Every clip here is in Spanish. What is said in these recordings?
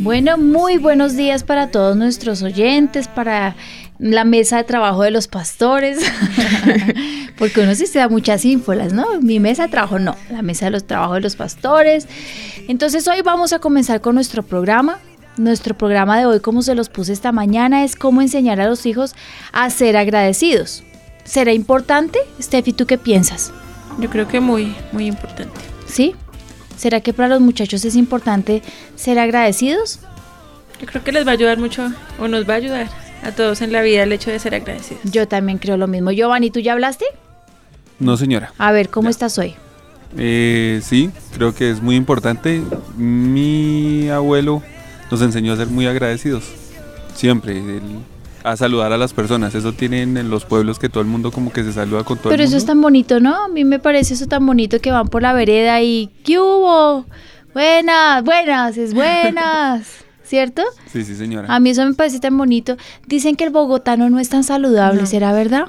Bueno, muy buenos días para todos nuestros oyentes, para la mesa de trabajo de los pastores, porque uno sí se da muchas ínfolas, ¿no? Mi mesa de trabajo no, la mesa de los trabajos de los pastores. Entonces hoy vamos a comenzar con nuestro programa. Nuestro programa de hoy, como se los puse esta mañana, es cómo enseñar a los hijos a ser agradecidos. ¿Será importante? Steffi, ¿tú qué piensas? Yo creo que muy, muy importante. ¿Sí? ¿Será que para los muchachos es importante ser agradecidos? Yo creo que les va a ayudar mucho o nos va a ayudar a todos en la vida el hecho de ser agradecidos. Yo también creo lo mismo. Giovanni, ¿tú ya hablaste? No, señora. A ver, ¿cómo estás hoy? Eh, sí, creo que es muy importante. Mi abuelo nos enseñó a ser muy agradecidos. Siempre. Él a saludar a las personas. Eso tienen en los pueblos que todo el mundo como que se saluda con todo Pero el mundo. eso es tan bonito, ¿no? A mí me parece eso tan bonito que van por la vereda y ¿qué hubo? Buenas, buenas, es buenas. ¿Cierto? Sí, sí, señora. A mí eso me parece tan bonito. Dicen que el bogotano no es tan saludable, No. ¿será verdad?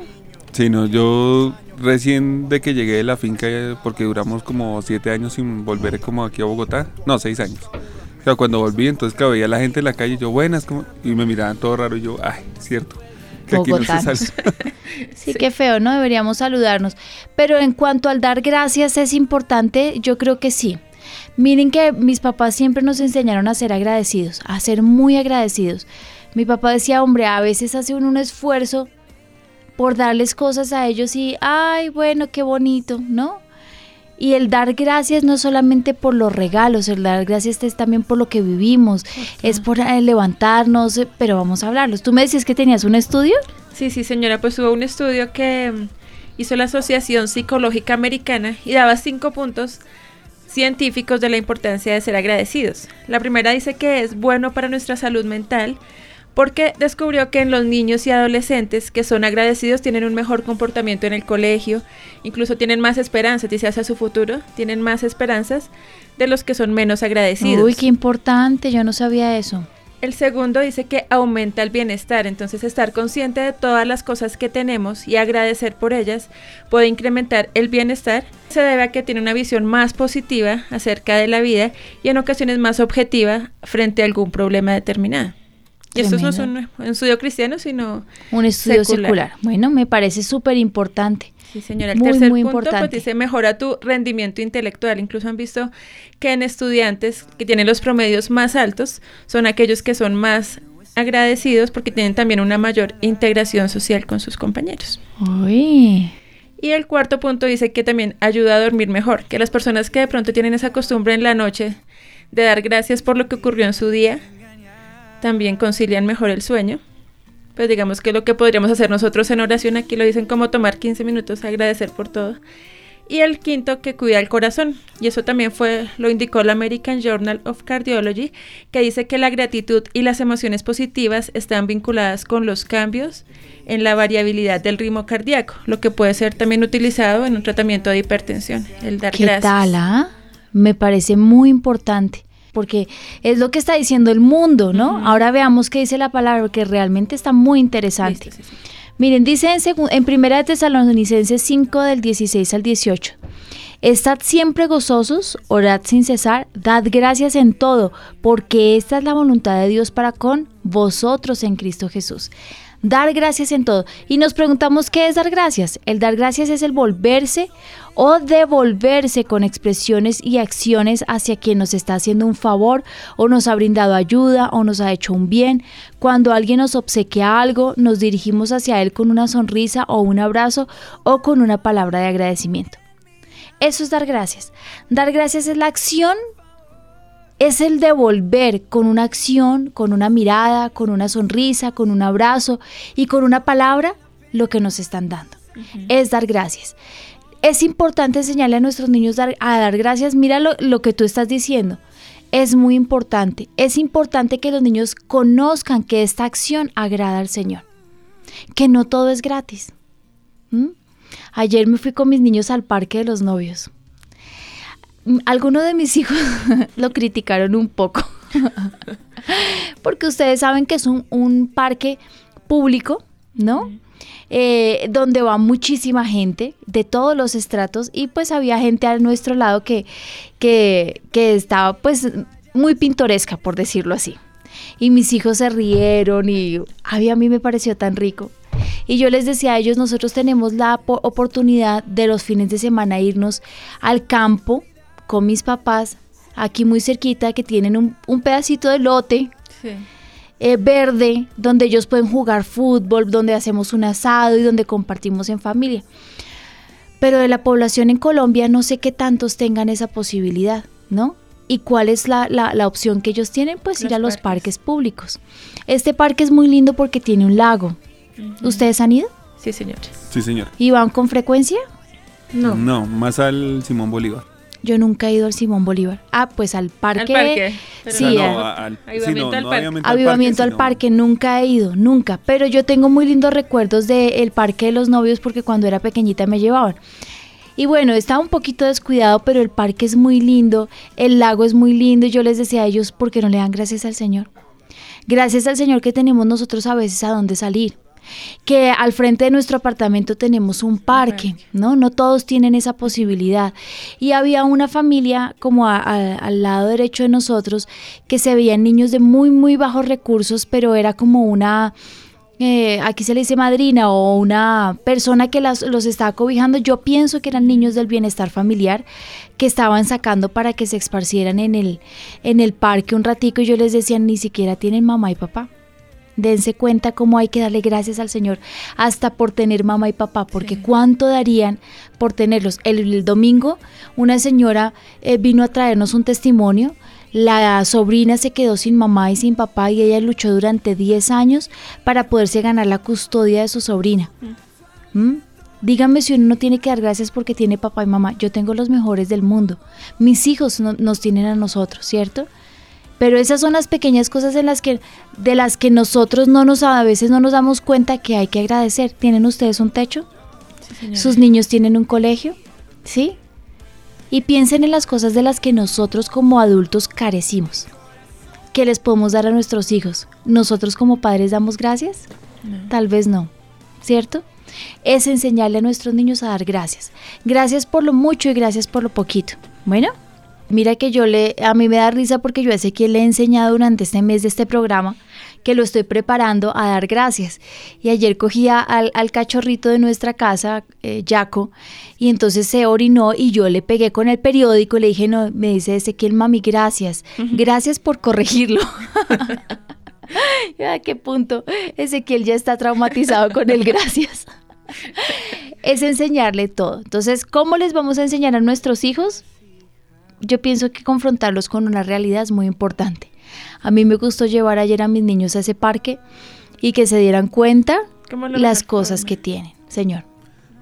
Sí, no, yo recién de que llegué de la finca, eh, porque duramos como siete años sin volver como aquí a Bogotá, no, seis años. O sea, cuando volví, entonces claro, veía a la gente en la calle, yo, buenas, como, y me miraban todo raro, y yo, ay, cierto, que aquí no se. Sí, qué feo, ¿no? Deberíamos saludarnos. Pero en cuanto al dar gracias es importante, yo creo que sí. Miren que mis papás siempre nos enseñaron a ser agradecidos, a ser muy agradecidos. Mi papá decía, hombre, a veces hace uno un esfuerzo por darles cosas a ellos y, ay, bueno, qué bonito, ¿no? Y el dar gracias no solamente por los regalos, el dar gracias es también por lo que vivimos, es por eh, levantarnos, eh, pero vamos a hablarlos. Tú me decías que tenías un estudio. Sí, sí, señora, pues hubo un estudio que mm, hizo la Asociación Psicológica Americana y daba cinco puntos científicos de la importancia de ser agradecidos. La primera dice que es bueno para nuestra salud mental porque descubrió que en los niños y adolescentes que son agradecidos tienen un mejor comportamiento en el colegio, incluso tienen más esperanzas, dice hacia su futuro, tienen más esperanzas de los que son menos agradecidos. Uy, qué importante, yo no sabía eso. El segundo dice que aumenta el bienestar, entonces estar consciente de todas las cosas que tenemos y agradecer por ellas puede incrementar el bienestar. Se debe a que tiene una visión más positiva acerca de la vida y en ocasiones más objetiva frente a algún problema determinado. Y esto no es un, un estudio cristiano, sino Un estudio secular. Secular. Bueno, me parece súper importante. Sí, señora. El Muy, tercer muy punto importante. pues, dice mejora tu rendimiento intelectual. Incluso han visto que en estudiantes que tienen los promedios más altos son aquellos que son más agradecidos porque tienen también una mayor integración social con sus compañeros. Uy, Y el cuarto punto dice que también ayuda a dormir mejor, que las personas que de pronto tienen esa costumbre en la noche de dar gracias por lo que ocurrió en su día, también concilian mejor el sueño. Pues digamos que lo que podríamos hacer nosotros en oración, aquí lo dicen como tomar 15 minutos, agradecer por todo. Y el quinto, que cuida el corazón. Y eso también fue, lo indicó la American Journal of Cardiology, que dice que la gratitud y las emociones positivas están vinculadas con los cambios en la variabilidad del ritmo cardíaco, lo que puede ser también utilizado en un tratamiento de hipertensión, el dar ¿qué gracias. tal? ah? Me parece muy importante. Porque es lo que está diciendo el mundo, ¿no? Ahora veamos qué dice la palabra, que realmente está muy interesante. Listo, sí, sí. Miren, dice en Primera de Tesalonicenses 5 del 16 al 18. Estad siempre gozosos, orad sin cesar, dad gracias en todo, porque esta es la voluntad de Dios para con vosotros en Cristo Jesús. Dar gracias en todo. Y nos preguntamos qué es dar gracias. El dar gracias es el volverse o devolverse con expresiones y acciones hacia quien nos está haciendo un favor o nos ha brindado ayuda o nos ha hecho un bien. Cuando alguien nos obsequia algo, nos dirigimos hacia él con una sonrisa o un abrazo o con una palabra de agradecimiento. Eso es dar gracias. Dar gracias es la acción, es el devolver con una acción, con una mirada, con una sonrisa, con un abrazo y con una palabra lo que nos están dando. Es dar gracias. Es importante enseñarle a nuestros niños dar- a dar gracias. Mira lo, lo que tú estás diciendo. Es muy importante. Es importante que los niños conozcan que esta acción agrada al Señor. Que no todo es gratis. ¿Mm? Ayer me fui con mis niños al parque de los novios. Algunos de mis hijos lo criticaron un poco. Porque ustedes saben que es un, un parque público, ¿no? Eh, donde va muchísima gente de todos los estratos y pues había gente a nuestro lado que, que, que estaba pues muy pintoresca, por decirlo así. Y mis hijos se rieron y a mí, a mí me pareció tan rico. Y yo les decía a ellos, nosotros tenemos la oportunidad de los fines de semana irnos al campo con mis papás, aquí muy cerquita, que tienen un, pedacito de lote. Eh, verde, donde ellos pueden jugar fútbol, donde hacemos un asado y donde compartimos en familia. Pero de la población en Colombia no sé qué tantos tengan esa posibilidad, ¿no? ¿Y cuál es la, opción que ellos tienen? Pues ir a los parques. públicos. Este parque es muy lindo porque tiene un lago. ¿Ustedes han ido? Sí, señor. Sí, señor. ¿Y van con frecuencia? No. No, más al Simón Bolívar. Yo nunca he ido al Simón Bolívar. Ah, pues al parque. Al parque. Sí, al, avivamiento al parque. Avivamiento al parque, nunca he ido, nunca. Pero yo tengo muy lindos recuerdos del parque de los novios porque cuando era pequeñita me llevaban. Y bueno, está un poquito descuidado, pero el parque es muy lindo, el lago es muy lindo y yo les decía a ellos, ¿por qué no le dan gracias al Señor? Gracias al Señor que tenemos nosotros a veces a dónde salir que al frente de nuestro apartamento tenemos un parque, ¿no? No todos tienen esa posibilidad. Y había una familia como al lado derecho de nosotros que se veían niños de muy, muy bajos recursos, pero era como una eh, aquí se le dice madrina o una persona que los estaba cobijando, yo pienso que eran niños del bienestar familiar que estaban sacando para que se esparcieran en el, en el parque un ratico y yo les decía, ni siquiera tienen mamá y papá. Dense cuenta cómo hay que darle gracias al Señor hasta por tener mamá y papá, porque cuánto darían por tenerlos. El, domingo una señora eh, vino a traernos un testimonio la sobrina se quedó sin mamá y sin papá y ella luchó durante 10 años para poderse ganar la custodia de su sobrina. ¿Mm? ¿Mm? Díganme si uno no tiene que dar gracias porque tiene papá y mamá. Yo tengo los mejores del mundo. Mis hijos nos tienen a nosotros, ¿cierto? Pero esas son las pequeñas cosas en las que, de las que nosotros no nos, a veces no nos damos cuenta que hay que agradecer. ¿Tienen ustedes un techo? ¿Sus niños tienen un colegio? ¿Sí? y piensen en las cosas de las que nosotros como adultos carecimos. ¿Qué les podemos dar a nuestros hijos? ¿Nosotros como padres damos gracias? Tal vez no, ¿cierto? Es enseñarle a nuestros niños a dar gracias. Gracias por lo mucho y gracias por lo poquito. Bueno, mira que yo le, a mí me da risa porque yo sé que le he enseñado durante este mes de este programa que lo estoy preparando a dar gracias. Y ayer cogía al, cachorrito de nuestra casa, eh, Jaco, y entonces se orinó y yo le pegué con el periódico y le dije, no, me dice Ezequiel, mami, gracias, gracias por corregirlo. ¿A qué punto? Ezequiel ya está traumatizado con el gracias. es enseñarle todo. Entonces, ¿cómo les vamos a enseñar a nuestros hijos? Yo pienso que confrontarlos con una realidad es muy importante. A mí me gustó llevar ayer a mis niños a ese parque y que se dieran cuenta las cosas que tienen, señor.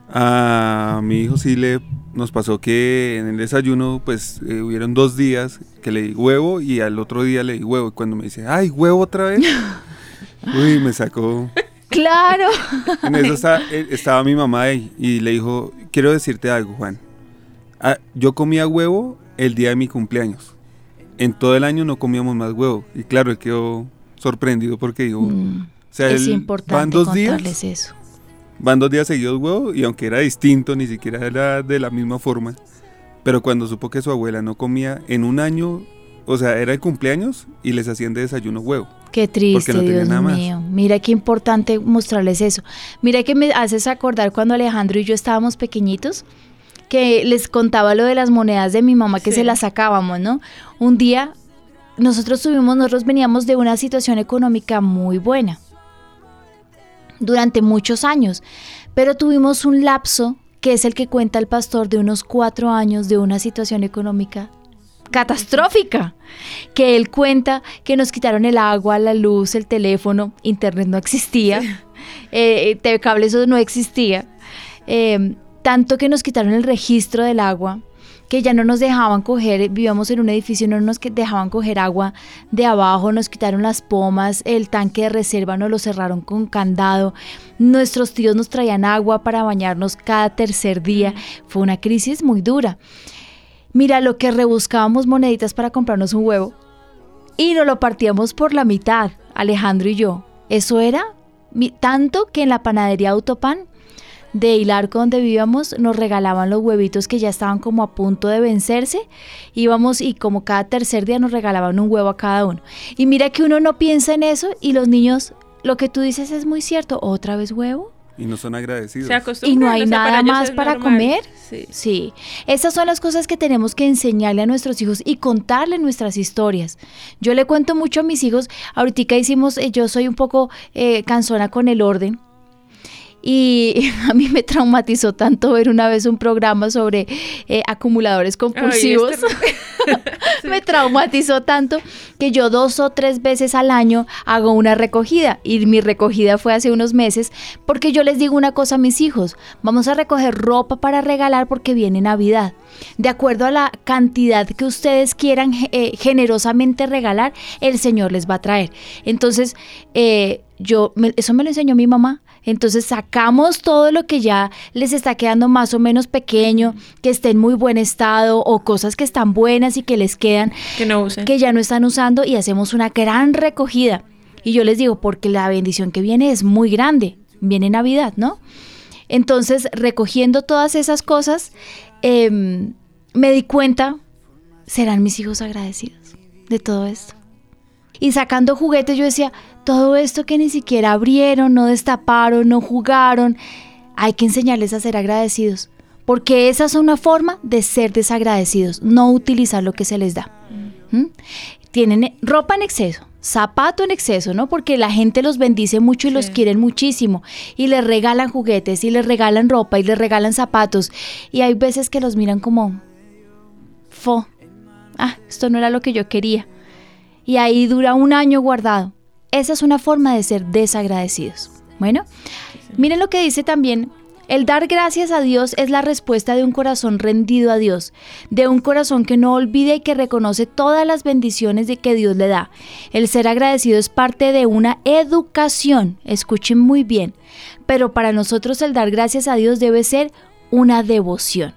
A mi hijo sí le nos pasó que en el desayuno pues eh, hubieron dos días que le di huevo y al otro día le di huevo y cuando me dice, ay, huevo otra vez, uy, me sacó. Claro. En eso eh, estaba, mi mamá ahí y le dijo, quiero decirte algo, Juan. Ah, yo comía huevo el día de mi cumpleaños en todo el año no comíamos más huevo. Y claro, él quedó sorprendido porque digo, mm, o sea, es importante van dos días, eso. Van dos días seguidos huevo y aunque era distinto, ni siquiera era de la misma forma. Pero cuando supo que su abuela no comía en un año, o sea, era el cumpleaños y les hacían de desayuno huevo. Qué triste, Dios mío. Mira qué importante mostrarles eso. Mira que me haces acordar cuando Alejandro y yo estábamos pequeñitos que les contaba lo de las monedas de mi mamá que se las sacábamos, ¿no? Un día nosotros tuvimos, nosotros veníamos de una situación económica muy buena durante muchos años, pero tuvimos un lapso que es el que cuenta el pastor de unos cuatro años de una situación económica catastrófica, que él cuenta que nos quitaron el agua, la luz, el teléfono, internet no existía, eh, TV cable eso no existía. Eh, tanto que nos quitaron el registro del agua, que ya no nos dejaban coger, vivíamos en un edificio, no nos dejaban coger agua de abajo, nos quitaron las pomas, el tanque de reserva nos lo cerraron con candado, nuestros tíos nos traían agua para bañarnos cada tercer día, fue una crisis muy dura. Mira, lo que rebuscábamos moneditas para comprarnos un huevo y nos lo partíamos por la mitad, Alejandro y yo. Eso era tanto que en la panadería Autopan de Hilarco donde vivíamos nos regalaban los huevitos que ya estaban como a punto de vencerse. Íbamos y como cada tercer día nos regalaban un huevo a cada uno. Y mira que uno no piensa en eso y los niños, lo que tú dices es muy cierto, otra vez huevo. Y no son agradecidos. Se Y no hay nada para más para normal. comer. Sí. Sí, esas son las cosas que tenemos que enseñarle a nuestros hijos y contarle nuestras historias. Yo le cuento mucho a mis hijos, ahorita hicimos, eh, yo soy un poco eh, cansona con el orden. Y a mí me traumatizó tanto ver una vez un programa sobre eh, acumuladores compulsivos. Ay, este- me traumatizó tanto que yo dos o tres veces al año hago una recogida y mi recogida fue hace unos meses porque yo les digo una cosa a mis hijos, vamos a recoger ropa para regalar porque viene Navidad. De acuerdo a la cantidad que ustedes quieran eh, generosamente regalar, el Señor les va a traer. Entonces, eh, yo, me- eso me lo enseñó mi mamá. Entonces sacamos todo lo que ya les está quedando más o menos pequeño, que esté en muy buen estado o cosas que están buenas y que les quedan Que no usen. que ya no están usando y hacemos una gran recogida. Y yo les digo, porque la bendición que viene es muy grande, viene Navidad, ¿no? Entonces, recogiendo todas esas cosas, em, me di cuenta, serán mis hijos agradecidos de todo esto. Y sacando juguetes, yo decía, todo esto que ni siquiera abrieron, no destaparon, no jugaron, hay que enseñarles a ser agradecidos. Porque esa es una forma de ser desagradecidos, no utilizar lo que se les da. ¿Mm? Tienen eh, ropa en exceso, zapato en exceso, ¿no? Porque la gente los bendice mucho y los quieren muchísimo. Y les regalan juguetes, y les regalan ropa, y les regalan zapatos. Y hay veces que los miran como, fo, ah, esto no era lo que yo quería. Y ahí dura un año guardado. Esa es una forma de ser desagradecidos. Bueno, miren lo que dice también. El dar gracias a Dios es la respuesta de un corazón rendido a Dios, de un corazón que no olvida y que reconoce todas las bendiciones de que Dios le da. El ser agradecido es parte de una educación, escuchen muy bien, pero para nosotros el dar gracias a Dios debe ser una devoción.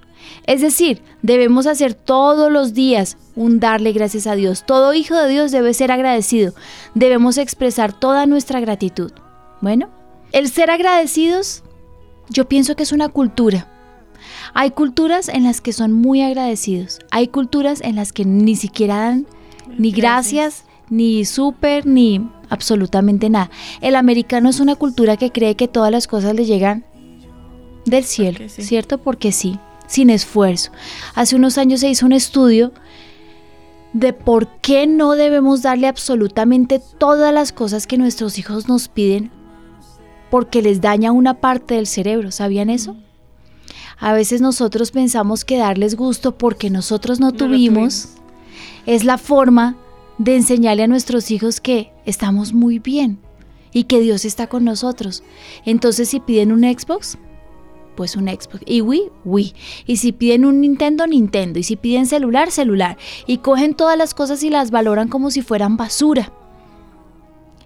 Es decir, debemos hacer todos los días un darle gracias a Dios. Todo hijo de Dios debe ser agradecido. Debemos expresar toda nuestra gratitud. Bueno, el ser agradecidos, yo pienso que es una cultura. Hay culturas en las que son muy agradecidos. Hay culturas en las que ni siquiera dan ni gracias, ni súper, ni absolutamente nada. El americano es una cultura que cree que todas las cosas le llegan del cielo, Porque sí. ¿cierto? Porque sí, sin esfuerzo. Hace unos años se hizo un estudio de por qué no debemos darle absolutamente todas las cosas que nuestros hijos nos piden porque les daña una parte del cerebro. ¿Sabían eso? A veces nosotros pensamos que darles gusto porque nosotros no, No lo tuvimos es la forma de enseñarle a nuestros hijos que estamos muy bien y que Dios está con nosotros. Entonces si piden un Xbox, pues un Xbox. Y Wii, Wii. Y si piden un Nintendo, Nintendo. Y si piden celular, celular. Y cogen todas las cosas y las valoran como si fueran basura.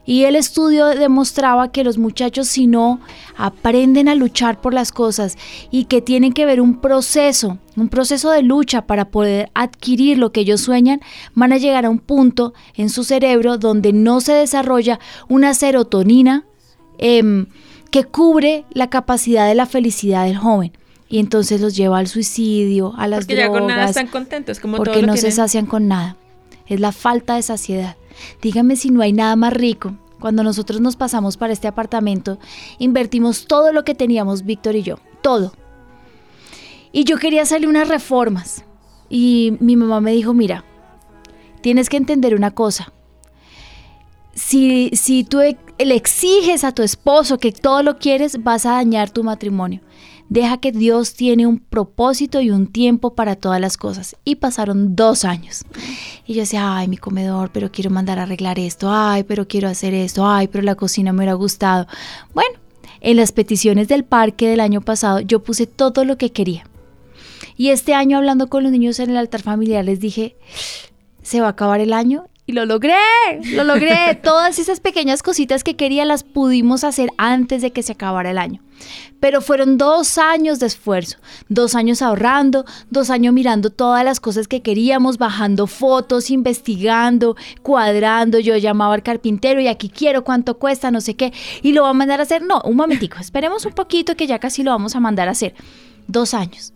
Y el estudio demostraba que los muchachos si no aprenden a luchar por las cosas y que tienen que ver un proceso, un proceso de lucha para poder adquirir lo que ellos sueñan, van a llegar a un punto en su cerebro donde no se desarrolla una serotonina em, que cubre la capacidad de la felicidad del joven. Y entonces los lleva al suicidio, a las Porque ya con nada drogas, están contentos, como porque todo lo no se sacian con nada. Es la falta de saciedad. Dígame si no hay nada más rico. Cuando nosotros nos pasamos para este apartamento, invertimos todo lo que teníamos Víctor y yo, todo. Y yo quería hacerle unas reformas. Y mi mamá me dijo, mira, tienes que entender una cosa. Si, si tú le exiges a tu esposo que todo lo quieres, vas a dañar tu matrimonio. Deja que Dios tiene un propósito y un tiempo para todas las cosas. Y pasaron dos años. Y yo decía, ay, mi comedor, pero quiero mandar a arreglar esto. Ay, pero quiero hacer esto. Ay, pero la cocina me hubiera gustado. Bueno, en las peticiones del parque del año pasado yo puse todo lo que quería. Y este año hablando con los niños en el altar familiar les dije, se va a acabar el año Y lo logré, lo logré. Todas esas pequeñas cositas que quería las pudimos hacer antes de que se acabara el año. Pero fueron dos años de esfuerzo, dos años ahorrando, dos años mirando todas las cosas que queríamos, bajando fotos, investigando, cuadrando. Yo llamaba al carpintero y aquí quiero cuánto cuesta, no sé qué. Y lo va a mandar a hacer. No, un momentico, esperemos un poquito que ya casi lo vamos a mandar a hacer. Dos años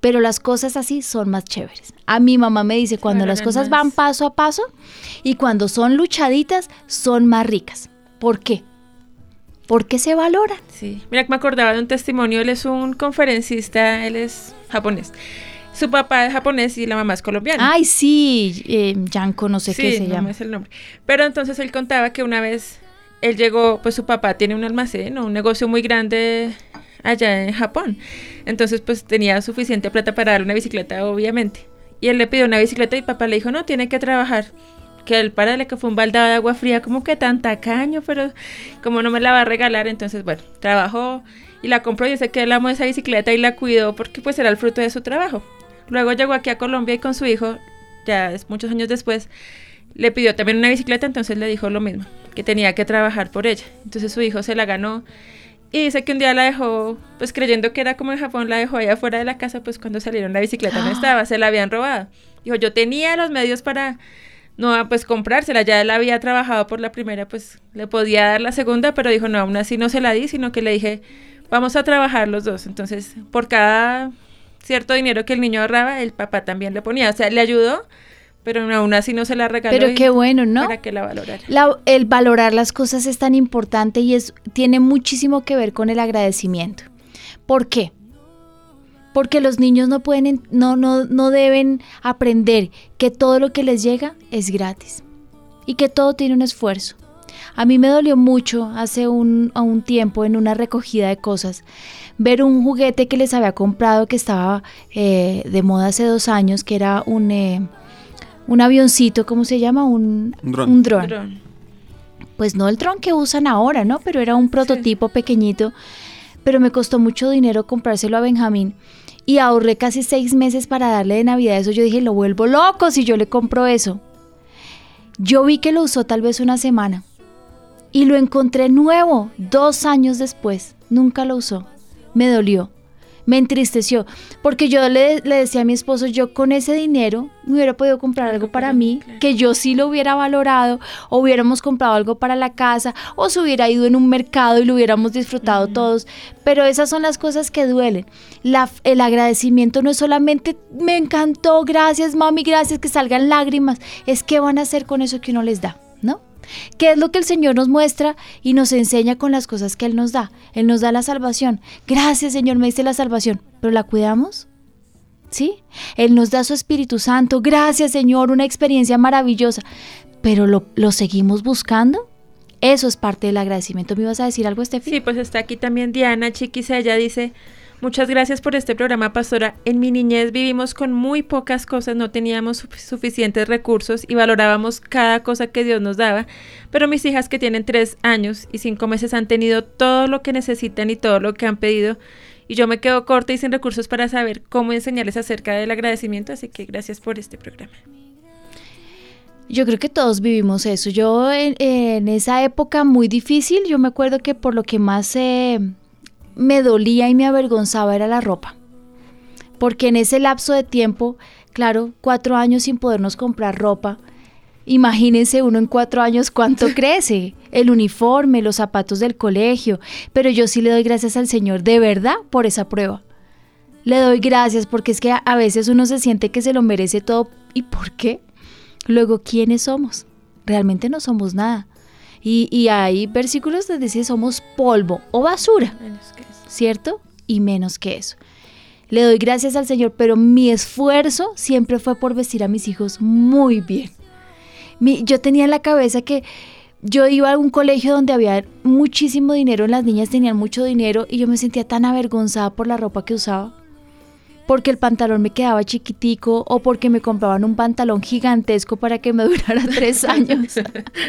pero las cosas así son más chéveres. A mi mamá me dice, cuando las cosas van paso a paso y cuando son luchaditas, son más ricas. ¿Por qué? Porque se valora. Sí, mira que me acordaba de un testimonio, él es un conferencista, él es japonés. Su papá es japonés y la mamá es colombiana. Ay, sí, eh, Yanko, no sé qué se no llama. es el nombre. Pero entonces él contaba que una vez él llegó, pues su papá tiene un almacén o un negocio muy grande allá en Japón. Entonces, pues tenía suficiente plata para dar una bicicleta, obviamente. Y él le pidió una bicicleta y papá le dijo, no, tiene que trabajar. Que el padre que fue un baldado de agua fría, como que tan tacaño, pero como no me la va a regalar, entonces, bueno, trabajó y la compró y sé que él amó esa bicicleta y la cuidó porque pues era el fruto de su trabajo. Luego llegó aquí a Colombia y con su hijo, ya es muchos años después, le pidió también una bicicleta, entonces le dijo lo mismo, que tenía que trabajar por ella. Entonces su hijo se la ganó y dice que un día la dejó, pues creyendo que era como en Japón, la dejó allá afuera de la casa, pues cuando salieron la bicicleta no estaba, se la habían robado. Dijo, yo tenía los medios para, no, pues comprársela, ya él había trabajado por la primera, pues le podía dar la segunda, pero dijo, no, aún así no se la di, sino que le dije, vamos a trabajar los dos. Entonces, por cada cierto dinero que el niño ahorraba, el papá también le ponía, o sea, le ayudó pero aún así no se la regaló. Pero qué bueno, ¿no? Para que la valorara. el valorar las cosas es tan importante y es, tiene muchísimo que ver con el agradecimiento. ¿Por qué? Porque los niños no pueden, no, no, no deben aprender que todo lo que les llega es gratis y que todo tiene un esfuerzo. A mí me dolió mucho hace un, un tiempo en una recogida de cosas ver un juguete que les había comprado que estaba eh, de moda hace dos años, que era un, eh, un avioncito, ¿cómo se llama? Un, dron. dron. Pues no el dron que usan ahora, ¿no? Pero era un prototipo pequeñito. Pero me costó mucho dinero comprárselo a Benjamín. Y ahorré casi seis meses para darle de Navidad eso. Yo dije, lo vuelvo loco si yo le compro eso. Yo vi que lo usó tal vez una semana. Y lo encontré nuevo dos años después. Nunca lo usó. Me dolió me entristeció, porque yo le, decía a mi esposo, yo con ese dinero me hubiera podido comprar algo para mí, que yo sí lo hubiera valorado, o hubiéramos comprado algo para la casa, o se hubiera ido en un mercado y lo hubiéramos disfrutado todos, pero esas son las cosas que duelen. La, el agradecimiento no es solamente, me encantó, gracias mami, gracias, que salgan lágrimas, es qué van a hacer con eso que uno les da, ¿no? ¿Qué es lo que el Señor nos muestra y nos enseña con las cosas que Él nos da? Él nos da la salvación. Gracias Señor, me diste la salvación. ¿Pero la cuidamos? ¿Sí? Él nos da su Espíritu Santo. Gracias Señor, una experiencia maravillosa. ¿Pero lo, seguimos buscando? Eso es parte del agradecimiento. ¿Me ibas a decir algo, Estefi? Sí, pues está aquí también Diana Chiquis. Ella dice, Muchas gracias por este programa, pastora. En mi niñez vivimos con muy pocas cosas, no teníamos suficientes recursos y valorábamos cada cosa que Dios nos daba, pero mis hijas que tienen tres años y cinco meses han tenido todo lo que necesitan y todo lo que han pedido y yo me quedo corta y sin recursos para saber cómo enseñarles acerca del agradecimiento, así que gracias por este programa. Yo creo que todos vivimos eso. Yo en, esa época muy difícil, yo me acuerdo que por lo que más... Eh, me dolía y me avergonzaba era la ropa. Porque en ese lapso de tiempo, claro, cuatro años sin podernos comprar ropa, imagínense uno en cuatro años cuánto crece, el uniforme, los zapatos del colegio, pero yo sí le doy gracias al Señor de verdad por esa prueba. Le doy gracias porque es que a veces uno se siente que se lo merece todo. ¿Y por qué? Luego, ¿quiénes somos? Realmente no somos nada. Y, hay versículos donde dice somos polvo o basura, ¿cierto? Y menos que eso. Le doy gracias al Señor, pero mi esfuerzo siempre fue por vestir a mis hijos muy bien. yo tenía en la cabeza que yo iba a un colegio donde había muchísimo dinero, las niñas tenían mucho dinero y yo me sentía tan avergonzada por la ropa que usaba porque el pantalón me quedaba chiquitico o porque me compraban un pantalón gigantesco para que me durara tres años.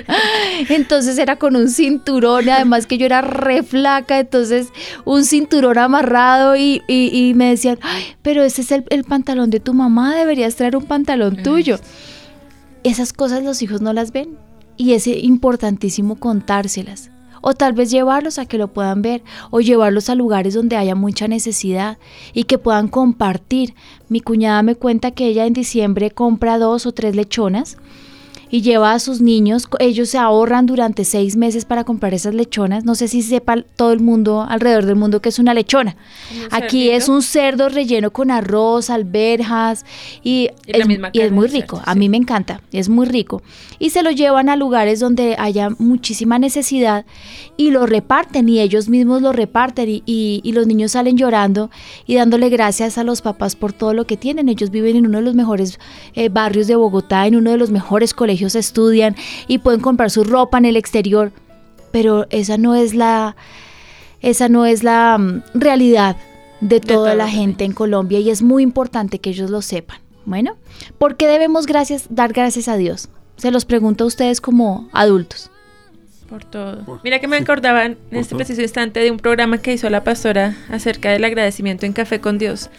entonces era con un cinturón y además que yo era re flaca, entonces un cinturón amarrado y, me decían, pero ese es el, pantalón de tu mamá, deberías traer un pantalón tuyo. esas cosas los hijos no las ven y es importantísimo contárselas. O tal vez llevarlos a que lo puedan ver o llevarlos a lugares donde haya mucha necesidad y que puedan compartir. Mi cuñada me cuenta que ella en diciembre compra dos o tres lechonas y lleva a sus niños, ellos se ahorran durante seis meses para comprar esas lechonas. No sé si sepa todo el mundo alrededor del mundo que es una lechona. Aquí es un cerdo relleno con arroz, alberjas y, es, muy rico. a mí me encanta, es muy rico. Y se lo llevan a lugares donde haya muchísima necesidad y lo reparten y ellos mismos lo reparten y, y los niños salen llorando y dándole gracias a los papás por todo lo que tienen. Ellos viven en uno de los mejores eh, barrios de Bogotá, en uno de los mejores colegios estudian y pueden comprar su ropa en el exterior, pero esa no es la esa no es la mm, realidad de toda la gente en Colombia y es muy importante que ellos lo sepan. Bueno, ¿por qué debemos gracias, dar gracias a Dios? Se los pregunto a ustedes como adultos. Por todo. Mira que me acordaban en este preciso instante de un programa que hizo la pastora acerca del agradecimiento en Café con Dios.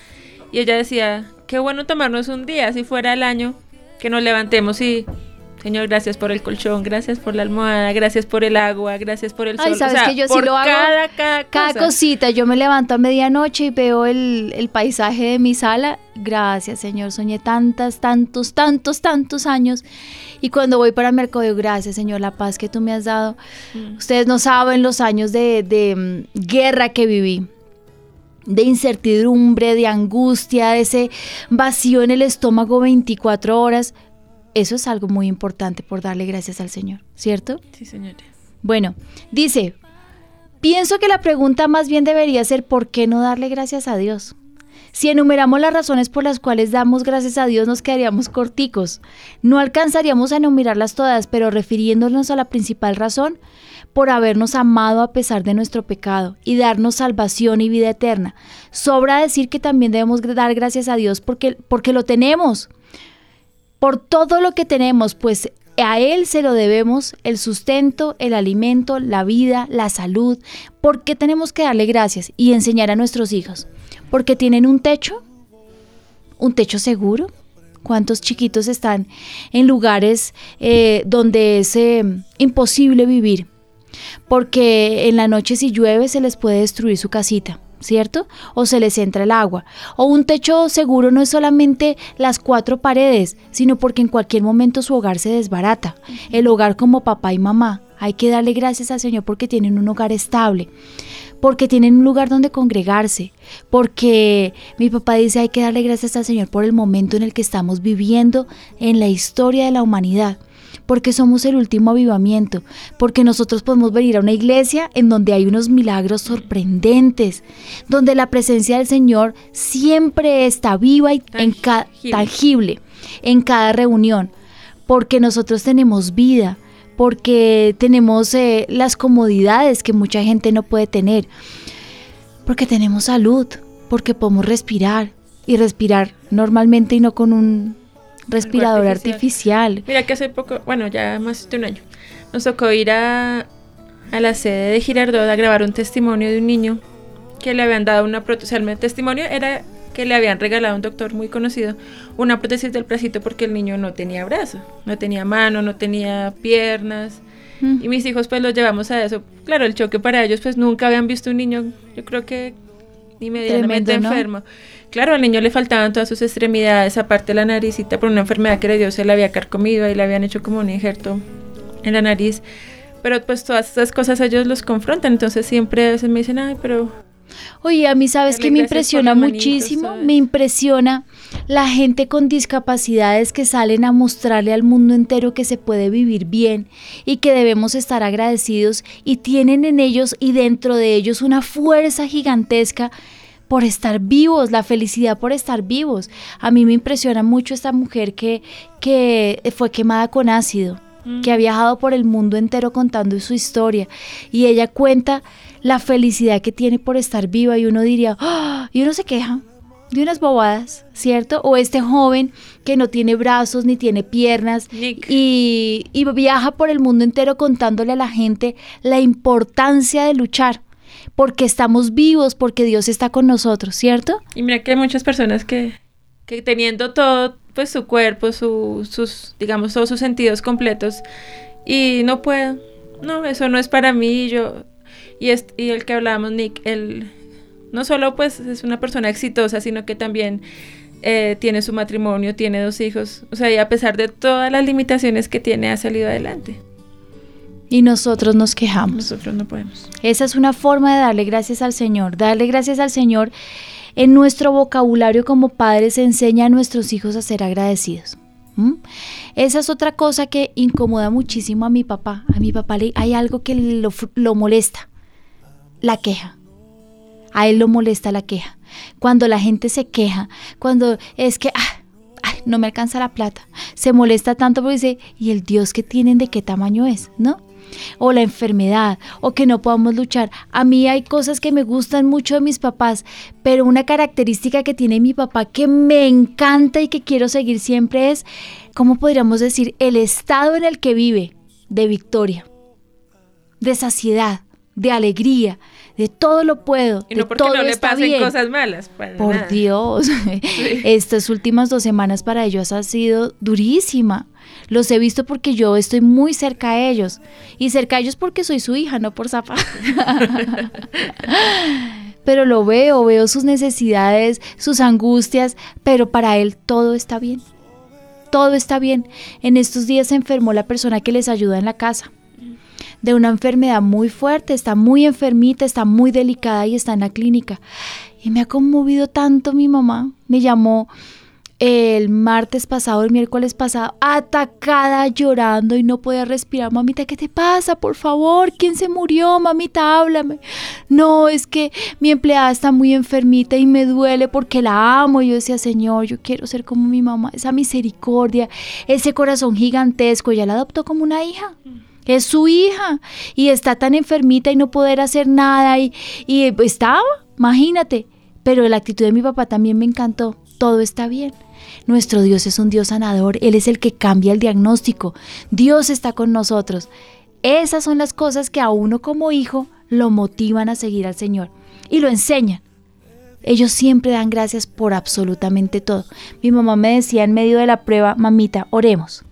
Y ella decía, qué bueno tomarnos un día, si fuera el año, que nos levantemos y Señor, gracias por el colchón, gracias por la almohada, gracias por el agua, gracias por el sol. Ay, sabes que yo sí lo hago. Cada, cada, cosita. Yo me levanto a medianoche y veo el, el, paisaje de mi sala. Gracias, Señor. Soñé tantas, tantos, tantos, tantos años. Y cuando voy para Mercado, gracias, Señor, la paz que tú me has dado. Mm. Ustedes no saben los años de, de mm, guerra que viví de incertidumbre, de angustia, de ese vacío en el estómago 24 horas. Eso es algo muy importante por darle gracias al Señor, ¿cierto? Sí, Señor. Bueno, dice, pienso que la pregunta más bien debería ser ¿por qué no darle gracias a Dios? Si enumeramos las razones por las cuales damos gracias a Dios nos quedaríamos corticos. No alcanzaríamos a enumerarlas todas, pero refiriéndonos a la principal razón, por habernos amado a pesar de nuestro pecado y darnos salvación y vida eterna. Sobra decir que también debemos dar gracias a Dios porque, porque lo tenemos por todo lo que tenemos, pues a Él se lo debemos el sustento, el alimento, la vida, la salud. ¿Por qué tenemos que darle gracias y enseñar a nuestros hijos? Porque tienen un techo, un techo seguro. ¿Cuántos chiquitos están en lugares eh, donde es eh, imposible vivir? Porque en la noche si llueve se les puede destruir su casita ¿cierto? O se les entra el agua. O un techo seguro no es solamente las cuatro paredes, sino porque en cualquier momento su hogar se desbarata. El hogar como papá y mamá. Hay que darle gracias al Señor porque tienen un hogar estable, porque tienen un lugar donde congregarse, porque mi papá dice hay que darle gracias al Señor por el momento en el que estamos viviendo en la historia de la humanidad porque somos el último avivamiento, porque nosotros podemos venir a una iglesia en donde hay unos milagros sorprendentes, donde la presencia del Señor siempre está viva y tangible en cada reunión, porque nosotros tenemos vida, porque tenemos eh, las comodidades que mucha gente no puede tener, porque tenemos salud, porque podemos respirar y respirar normalmente y no con un respirador artificial. Mira que hace poco, bueno, ya más de un año, nos tocó ir a, a la sede de Girardot a grabar un testimonio de un niño que le habían dado una prótesis. el testimonio era que le habían regalado a un doctor muy conocido una prótesis del bracito porque el niño no tenía brazo, no tenía mano, no tenía piernas. Mm. Y mis hijos pues los llevamos a eso. Claro, el choque para ellos pues nunca habían visto un niño, yo creo que ni medianamente enfermo. Claro, al niño le faltaban todas sus extremidades, aparte la naricita, por una enfermedad que le dio, se la había carcomido y le habían hecho como un injerto en la nariz. Pero pues todas esas cosas ellos los confrontan, entonces siempre a veces me dicen, ay, pero... Oye, a mí sabes que me impresiona muchísimo, me impresiona la gente con discapacidades que salen a mostrarle al mundo entero que se puede vivir bien y que debemos estar agradecidos y tienen en ellos y dentro de ellos una fuerza gigantesca por estar vivos, la felicidad por estar vivos. A mí me impresiona mucho esta mujer que, que fue quemada con ácido, mm. que ha viajado por el mundo entero contando su historia y ella cuenta la felicidad que tiene por estar viva y uno diría, ¡Ah! y uno se queja de unas bobadas, ¿cierto? O este joven que no tiene brazos ni tiene piernas y, y viaja por el mundo entero contándole a la gente la importancia de luchar porque estamos vivos, porque Dios está con nosotros, ¿cierto? Y mira que hay muchas personas que, que teniendo todo, pues su cuerpo, su, sus, digamos, todos sus sentidos completos y no puedo, no, eso no es para mí, yo, y, es, y el que hablábamos, Nick, él no solo pues es una persona exitosa, sino que también eh, tiene su matrimonio, tiene dos hijos, o sea, y a pesar de todas las limitaciones que tiene, ha salido adelante. Y nosotros nos quejamos. Nosotros no podemos. Esa es una forma de darle gracias al Señor, darle gracias al Señor en nuestro vocabulario como padres enseña a nuestros hijos a ser agradecidos. Esa es otra cosa que incomoda muchísimo a mi papá. A mi papá le, hay algo que lo, molesta, la queja. A él lo molesta la queja. Cuando la gente se queja, cuando es que ah, no me alcanza la plata, se molesta tanto porque dice, ¿y el Dios que tienen de qué tamaño es? ¿No? o la enfermedad o que no podamos luchar. A mí hay cosas que me gustan mucho de mis papás, pero una característica que tiene mi papá que me encanta y que quiero seguir siempre es, ¿cómo podríamos decir? El estado en el que vive de victoria, de saciedad, de alegría, de todo lo puedo. Y no porque todo no le pasen cosas malas. Por Dios, estas últimas dos semanas para ellos ha sido durísima. Los he visto porque yo estoy muy cerca a ellos. Y cerca a ellos porque soy su hija, no por zapa. pero lo veo, veo sus necesidades, sus angustias, pero para él todo está bien. Todo está bien. En estos días se enfermó la persona que les ayuda en la casa de una enfermedad muy fuerte, está muy enfermita, está muy delicada y está en la clínica. Y me ha conmovido tanto mi mamá. Me llamó el martes pasado, el miércoles pasado, atacada, llorando y no podía respirar. Mamita, ¿qué te pasa? Por favor, ¿quién se murió? Mamita, háblame. No, es que mi empleada está muy enfermita y me duele porque la amo. Y yo decía, Señor, yo quiero ser como mi mamá, esa misericordia, ese corazón gigantesco. Ya la adoptó como una hija es su hija y está tan enfermita y no poder hacer nada y, y estaba, imagínate. Pero la actitud de mi papá también me encantó. Todo está bien. Nuestro Dios es un Dios sanador. Él es el que cambia el diagnóstico. Dios está con nosotros. Esas son las cosas que a uno como hijo lo motivan a seguir al Señor y lo enseñan. Ellos siempre dan gracias por absolutamente todo. Mi mamá me decía en medio de la prueba, mamita, oremos.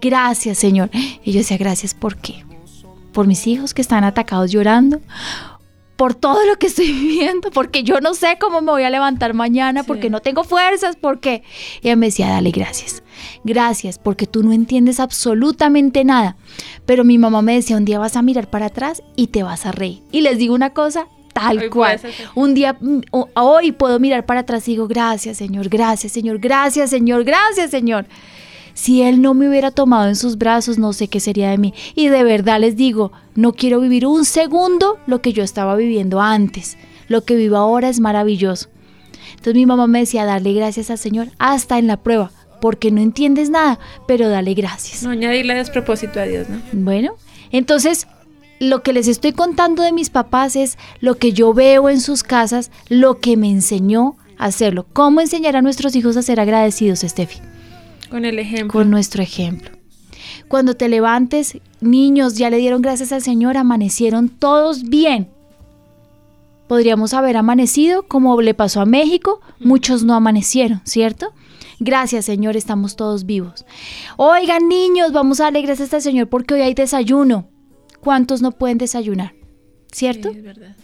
Gracias, Señor. Y yo decía, gracias, ¿por qué? Por mis hijos que están atacados llorando, por todo lo que estoy viviendo, porque yo no sé cómo me voy a levantar mañana, porque no tengo fuerzas, porque... Y ella me decía, dale gracias. Gracias, porque tú no entiendes absolutamente nada. Pero mi mamá me decía, un día vas a mirar para atrás y te vas a reír. Y les digo una cosa, tal cual. Un día, mm, hoy puedo mirar para atrás y digo, gracias Señor, gracias Señor, gracias Señor, gracias Señor. Si Él no me hubiera tomado en sus brazos, no sé qué sería de mí. Y de verdad les digo, no quiero vivir un segundo lo que yo estaba viviendo antes. Lo que vivo ahora es maravilloso. Entonces mi mamá me decía, darle gracias al Señor hasta en la prueba, porque no entiendes nada, pero dale gracias. No añadirle despropósito a Dios, ¿no? Bueno, entonces lo que les estoy contando de mis papás es lo que yo veo en sus casas, lo que me enseñó a hacerlo. ¿Cómo enseñar a nuestros hijos a ser agradecidos, Steffi? Con el ejemplo. Con nuestro ejemplo. Cuando te levantes, niños, ya le dieron gracias al Señor, amanecieron todos bien. Podríamos haber amanecido como le pasó a México, muchos no amanecieron, ¿cierto? Gracias Señor, estamos todos vivos. Oigan niños, vamos a darle gracias al Señor porque hoy hay desayuno. ¿Cuántos no pueden desayunar? ¿Cierto? Sí, es verdad.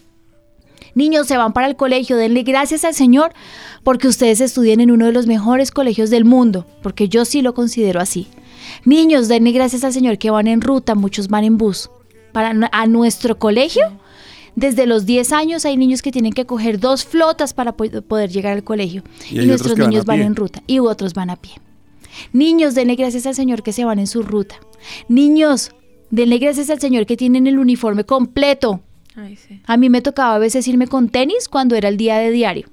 Niños se van para el colegio, denle gracias al Señor porque ustedes estudian en uno de los mejores colegios del mundo, porque yo sí lo considero así. Niños, denle gracias al Señor que van en ruta, muchos van en bus. Para a nuestro colegio, desde los 10 años hay niños que tienen que coger dos flotas para poder llegar al colegio. Y, nuestros niños van, van en ruta y otros van a pie. Niños, denle gracias al Señor que se van en su ruta. Niños, denle gracias al Señor que tienen el uniforme completo a mí me tocaba a veces irme con tenis cuando era el día de diario,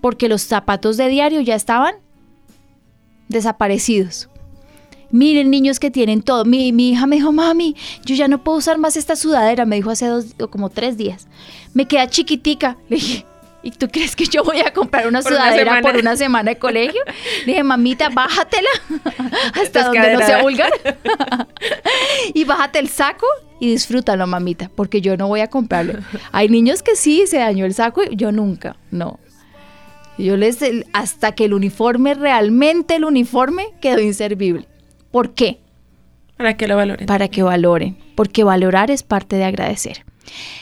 porque los zapatos de diario ya estaban desaparecidos. Miren, niños que tienen todo. Mi, mi, hija me dijo, mami, yo ya no puedo usar más esta sudadera. Me dijo hace dos o como tres días. Me queda chiquitica. Le dije, ¿y tú crees que yo voy a comprar una sudadera por una semana de colegio? Le dije, mamita, bájatela hasta donde no sea vulgar. y bájate el saco y disfrútalo, mamita, porque yo no voy a comprarlo. Hay niños que sí se dañó el saco y yo nunca, no. Yo les, hasta que el uniforme, realmente el uniforme, quedó inservible. ¿Por qué? Para que lo valoren. Para que valoren, porque valorar es parte de agradecer.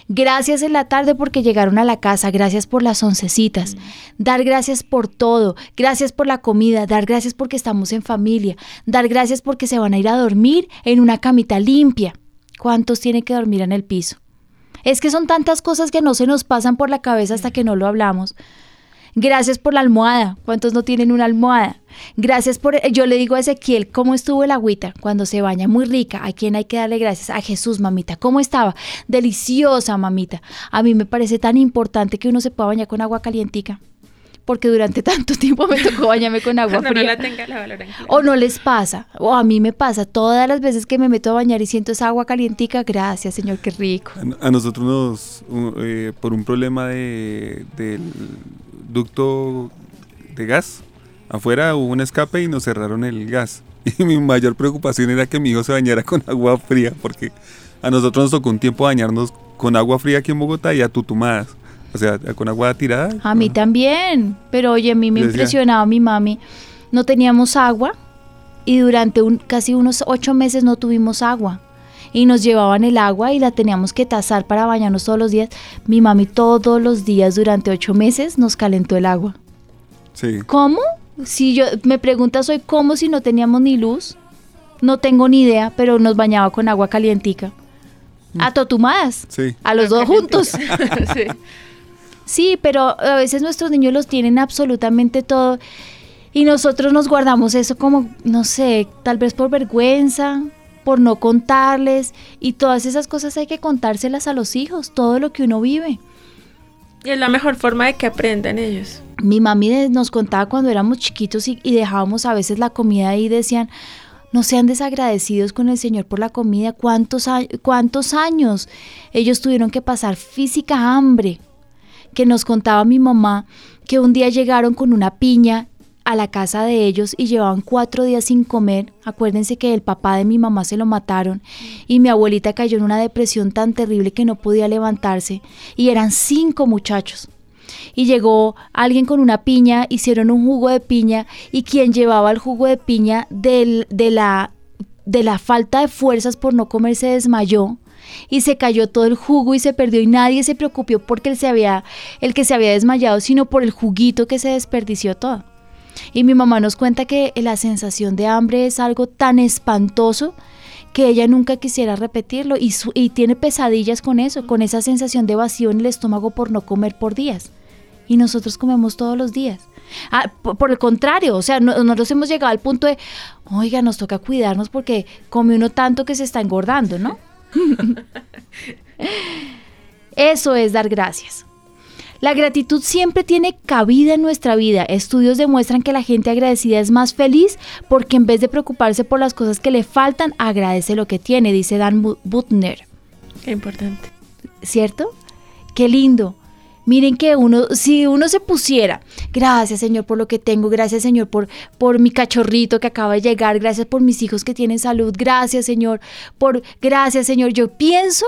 Gracias en la tarde porque llegaron a la casa, gracias por las oncecitas, dar gracias por todo, gracias por la comida, dar gracias porque estamos en familia, dar gracias porque se van a ir a dormir en una camita limpia. ¿Cuántos tienen que dormir en el piso? Es que son tantas cosas que no se nos pasan por la cabeza hasta que no lo hablamos. Gracias por la almohada. ¿Cuántos no tienen una almohada? Gracias por... Yo le digo a Ezequiel, ¿cómo estuvo el agüita cuando se baña? Muy rica. ¿A quién hay que darle gracias? A Jesús, mamita. ¿Cómo estaba? Deliciosa, mamita. A mí me parece tan importante que uno se pueda bañar con agua calientica porque durante tanto tiempo me tocó bañarme con agua fría. No la tenga, la o no les pasa, o a mí me pasa, todas las veces que me meto a bañar y siento esa agua calientica, gracias Señor, qué rico. A, nosotros nos, eh, por un problema de, del ducto de gas. Afuera hubo un escape y nos cerraron el gas. Y mi mayor preocupación era que mi hijo se bañara con agua fría, porque a nosotros nos tocó un tiempo bañarnos con agua fría aquí en Bogotá y a tutumadas. O sea, con agua tirada. A mí también. Pero oye, a mí me impresionaba mi mami. No teníamos agua y durante un, casi unos ocho meses no tuvimos agua y nos llevaban el agua y la teníamos que tasar para bañarnos todos los días. Mi mami todos los días durante ocho meses nos calentó el agua. Sí. ¿Cómo? Si yo me preguntas hoy cómo si no teníamos ni luz, no tengo ni idea, pero nos bañaba con agua calientica. Mm. A totumadas. Sí. A los dos juntos. sí. sí, pero a veces nuestros niños los tienen absolutamente todo. Y nosotros nos guardamos eso como, no sé, tal vez por vergüenza, por no contarles y todas esas cosas hay que contárselas a los hijos, todo lo que uno vive. Y es la mejor forma de que aprendan ellos. Mi mami nos contaba cuando éramos chiquitos y, dejábamos a veces la comida ahí y decían, no sean desagradecidos con el Señor por la comida. ¿Cuántos, ¿Cuántos años ellos tuvieron que pasar física hambre? Que nos contaba mi mamá que un día llegaron con una piña a la casa de ellos y llevaban cuatro días sin comer. Acuérdense que el papá de mi mamá se lo mataron y mi abuelita cayó en una depresión tan terrible que no podía levantarse y eran cinco muchachos. Y llegó alguien con una piña, hicieron un jugo de piña y quien llevaba el jugo de piña de, la, de la falta de fuerzas por no comer se desmayó y se cayó todo el jugo y se perdió y nadie se preocupó porque él se había, el que se había desmayado, sino por el juguito que se desperdició todo. Y mi mamá nos cuenta que la sensación de hambre es algo tan espantoso que ella nunca quisiera repetirlo y, y tiene pesadillas con eso, con esa sensación de vacío en el estómago por no comer por días. Y nosotros comemos todos los días. Ah, por, el contrario, o sea, no, nosotros hemos llegado al punto de, oiga, nos toca cuidarnos porque come uno tanto que se está engordando, ¿no? Eso es dar gracias. La gratitud siempre tiene cabida en nuestra vida. Estudios demuestran que la gente agradecida es más feliz porque en vez de preocuparse por las cosas que le faltan, agradece lo que tiene, dice Dan Butner. Qué importante. ¿Cierto? Qué lindo. Miren que uno, si uno se pusiera, gracias Señor por lo que tengo, gracias Señor por, por mi cachorrito que acaba de llegar, gracias por mis hijos que tienen salud, gracias Señor por, gracias Señor, yo pienso,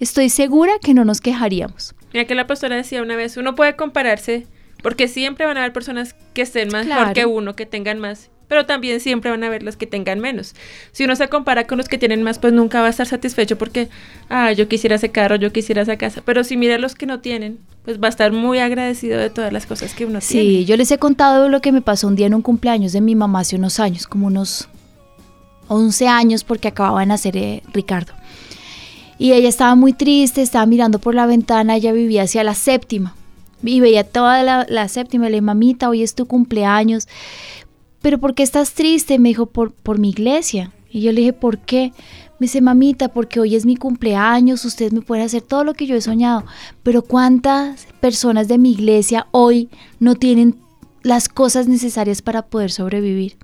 estoy segura que no nos quejaríamos. Mira que la pastora decía una vez, uno puede compararse, porque siempre van a haber personas que estén mejor que uno, que tengan más, pero también siempre van a haber los que tengan menos. Si uno se compara con los que tienen más, pues nunca va a estar satisfecho porque, ah, yo quisiera ese carro, yo quisiera esa casa, pero si mira a los que no tienen, pues va a estar muy agradecido de todas las cosas que uno tiene. Sí, yo les he contado lo que me pasó un día en un cumpleaños de mi mamá hace unos años, como unos 11 años, porque acababa de nacer eh, Ricardo. Y ella estaba muy triste, estaba mirando por la ventana, ella vivía hacia la séptima. Y veía toda la, séptima, le dije, mamita, hoy es tu cumpleaños. ¿Pero por qué estás triste? Me dijo, por, por mi iglesia. Y yo le dije, ¿por qué? Me dice, mamita, porque hoy es mi cumpleaños, usted me puede hacer todo lo que yo he soñado. Pero ¿cuántas personas de mi iglesia hoy no tienen las cosas necesarias para poder sobrevivir?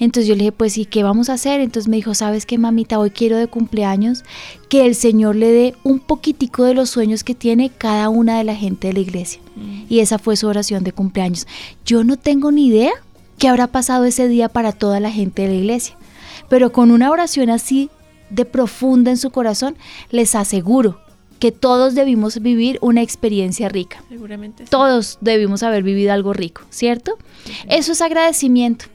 Entonces yo le dije, pues, ¿y qué vamos a hacer? Entonces me dijo, ¿sabes qué, mamita? Hoy quiero de cumpleaños que el Señor le dé un poquitico de los sueños que tiene cada una de la gente de la iglesia. Mm. Y esa fue su oración de cumpleaños. Yo no tengo ni idea qué habrá pasado ese día para toda la gente de la iglesia. Pero con una oración así de profunda en su corazón, les aseguro que todos debimos vivir una experiencia rica. Seguramente. sí. Todos debimos haber vivido algo rico, ¿cierto? Eso es agradecimiento.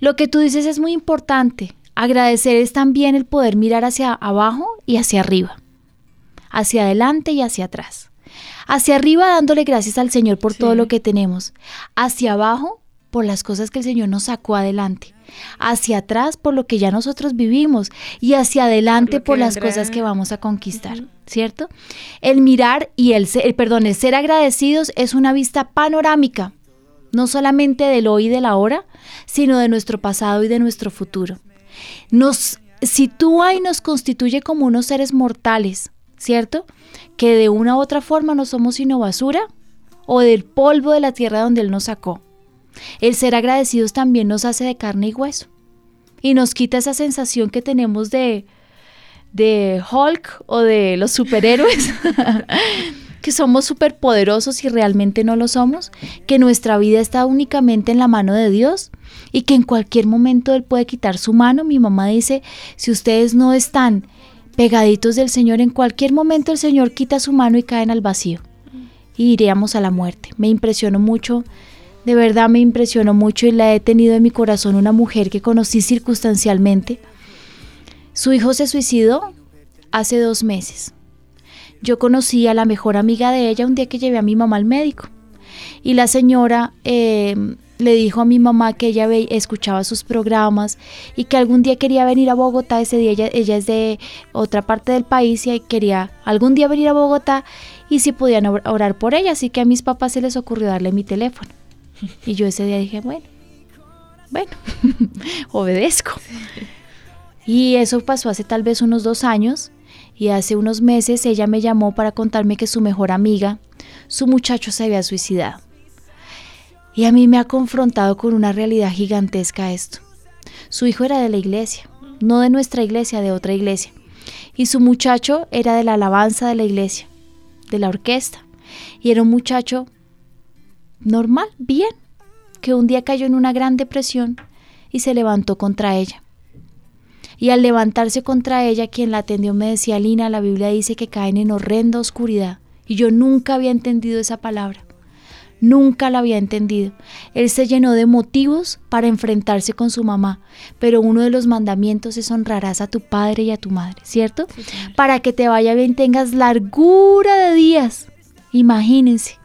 Lo que tú dices es muy importante. Agradecer es también el poder mirar hacia abajo y hacia arriba, hacia adelante y hacia atrás. Hacia arriba dándole gracias al Señor por todo lo que tenemos. Hacia abajo por las cosas que el Señor nos sacó adelante. Hacia atrás por lo que ya nosotros vivimos. Y hacia adelante por, las vendrá. cosas que vamos a conquistar. ¿Cierto? El mirar y el ser, perdón, el ser agradecidos es una vista panorámica. No solamente del hoy y del ahora, sino de nuestro pasado y de nuestro futuro nos sitúa y nos constituye como unos seres mortales, ¿cierto? Que de una u otra forma no somos sino basura o del polvo de la tierra donde Él nos sacó. El ser agradecidos también nos hace de carne y hueso y nos quita esa sensación que tenemos de, de Hulk o de los superhéroes, que somos superpoderosos y realmente no lo somos, que nuestra vida está únicamente en la mano de Dios y que en cualquier momento Él puede quitar su mano. Mi mamá dice, si ustedes no están pegaditos del Señor, en cualquier momento el Señor quita su mano y caen al vacío y iríamos a la muerte. Me impresionó mucho, de verdad me impresionó mucho y la he tenido en mi corazón una mujer que conocí circunstancialmente. Su hijo se suicidó hace dos meses. Yo conocí a la mejor amiga de ella un día que llevé a mi mamá al médico. Y la señora eh, le dijo a mi mamá que ella escuchaba sus programas y que algún día quería venir a Bogotá. Ese día ella, ella es de otra parte del país y quería algún día venir a Bogotá y si podían or- orar por ella. Así que a mis papás se les ocurrió darle mi teléfono. Y yo ese día dije, bueno, bueno, obedezco. Y eso pasó hace tal vez unos dos años y hace unos meses ella me llamó para contarme que su mejor amiga, su muchacho se había suicidado. Y a mí me ha confrontado con una realidad gigantesca esto. Su hijo era de la iglesia, no de nuestra iglesia, de otra iglesia. Y su muchacho era de la alabanza de la iglesia, de la orquesta. Y era un muchacho normal, bien, que un día cayó en una gran depresión y se levantó contra ella. Y al levantarse contra ella, quien la atendió me decía, Lina, la Biblia dice que caen en horrenda oscuridad. Y yo nunca había entendido esa palabra. Nunca la había entendido. Él se llenó de motivos para enfrentarse con su mamá, pero uno de los mandamientos es honrarás a tu padre y a tu madre, ¿cierto? Sí. Para que te vaya bien tengas largura de días. Imagínense,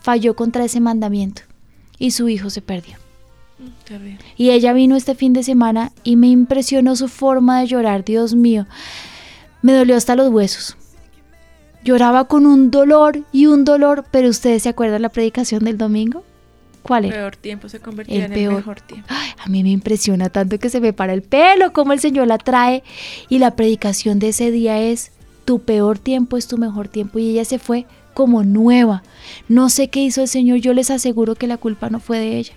falló contra ese mandamiento y su hijo se perdió. Terrible. Y ella vino este fin de semana y me impresionó su forma de llorar, Dios mío. Me dolió hasta los huesos. Lloraba con un dolor y un dolor, pero ustedes se acuerdan la predicación del domingo? ¿Cuál El era? peor tiempo se convertía El en peor. el mejor tiempo. Ay, a mí me impresiona tanto que se me para el pelo, cómo el Señor la trae. Y la predicación de ese día es, tu peor tiempo es tu mejor tiempo. Y ella se fue como nueva. No sé qué hizo el Señor, yo les aseguro que la culpa no fue de ella.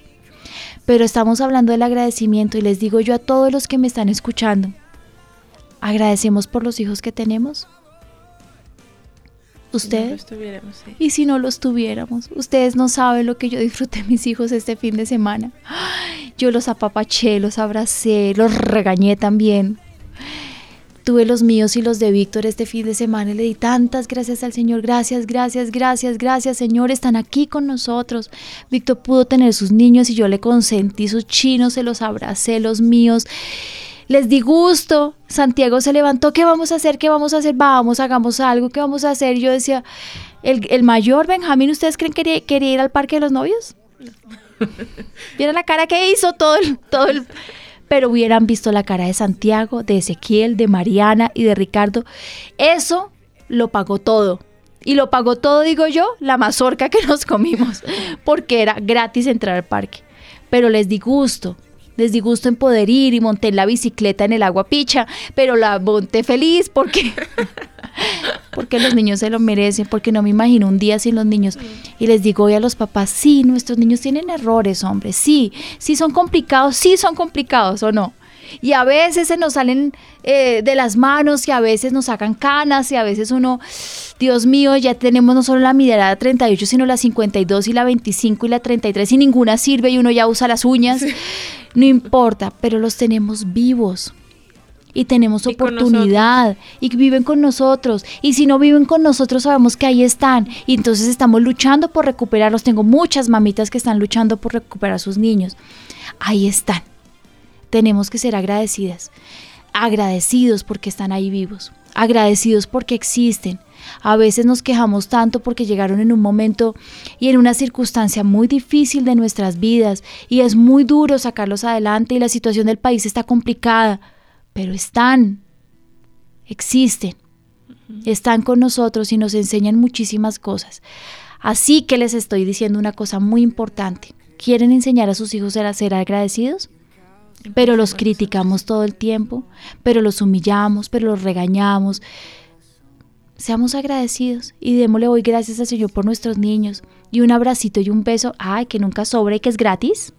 Pero estamos hablando del agradecimiento y les digo yo a todos los que me están escuchando, agradecemos por los hijos que tenemos. No ¿Ustedes? estuviéramos, sí. Y si no los tuviéramos, ustedes no saben lo que yo disfruté de mis hijos este fin de semana. Yo los apapaché, los abracé, los regañé también. Tuve los míos y los de Víctor este fin de semana y le di tantas gracias al Señor. Gracias, gracias, gracias, gracias, Señor. Están aquí con nosotros. Víctor pudo tener sus niños y yo le consentí sus chinos, se los abracé, los míos. Les di gusto. Santiago se levantó. ¿Qué vamos a hacer? ¿Qué vamos a hacer? Vamos, hagamos algo. ¿Qué vamos a hacer? Yo decía, el, el mayor Benjamín, ¿ustedes creen que quería, quería ir al parque de los novios? ¿Vieron la cara que hizo todo el, todo el... Pero hubieran visto la cara de Santiago, de Ezequiel, de Mariana y de Ricardo. Eso lo pagó todo. Y lo pagó todo, digo yo, la mazorca que nos comimos, porque era gratis entrar al parque. Pero les di gusto, les di gusto en poder ir y monté la bicicleta en el agua picha, pero la monté feliz porque, porque los niños se lo merecen, porque no me imagino un día sin los niños. Y les digo hoy a los papás, sí, nuestros niños tienen errores, hombre, sí, sí son complicados, sí son complicados o no. Y a veces se nos salen eh, de las manos y a veces nos sacan canas y a veces uno, Dios mío, ya tenemos no solo la mirada 38, sino la 52 y la 25 y la 33 y ninguna sirve y uno ya usa las uñas. No importa, pero los tenemos vivos. Y tenemos Y oportunidad y viven con nosotros. Y si no viven con nosotros, sabemos que ahí están. Y entonces estamos luchando por recuperarlos. Tengo muchas mamitas que están luchando por recuperar a sus niños. Ahí están. Tenemos que ser agradecidas. Agradecidos porque están ahí vivos. Agradecidos porque existen. A veces nos quejamos tanto porque llegaron en un momento y en una circunstancia muy difícil de nuestras vidas y es muy duro sacarlos adelante y la situación del país está complicada, pero están, existen, están con nosotros y nos enseñan muchísimas cosas. Así que les estoy diciendo una cosa muy importante. ¿Quieren enseñar a sus hijos a ser agradecidos? Pero los criticamos todo el tiempo, pero los humillamos, pero los regañamos. Seamos agradecidos y démosle hoy gracias al Señor por nuestros niños. Y un abracito y un beso, ay, que nunca sobra y que es gratis.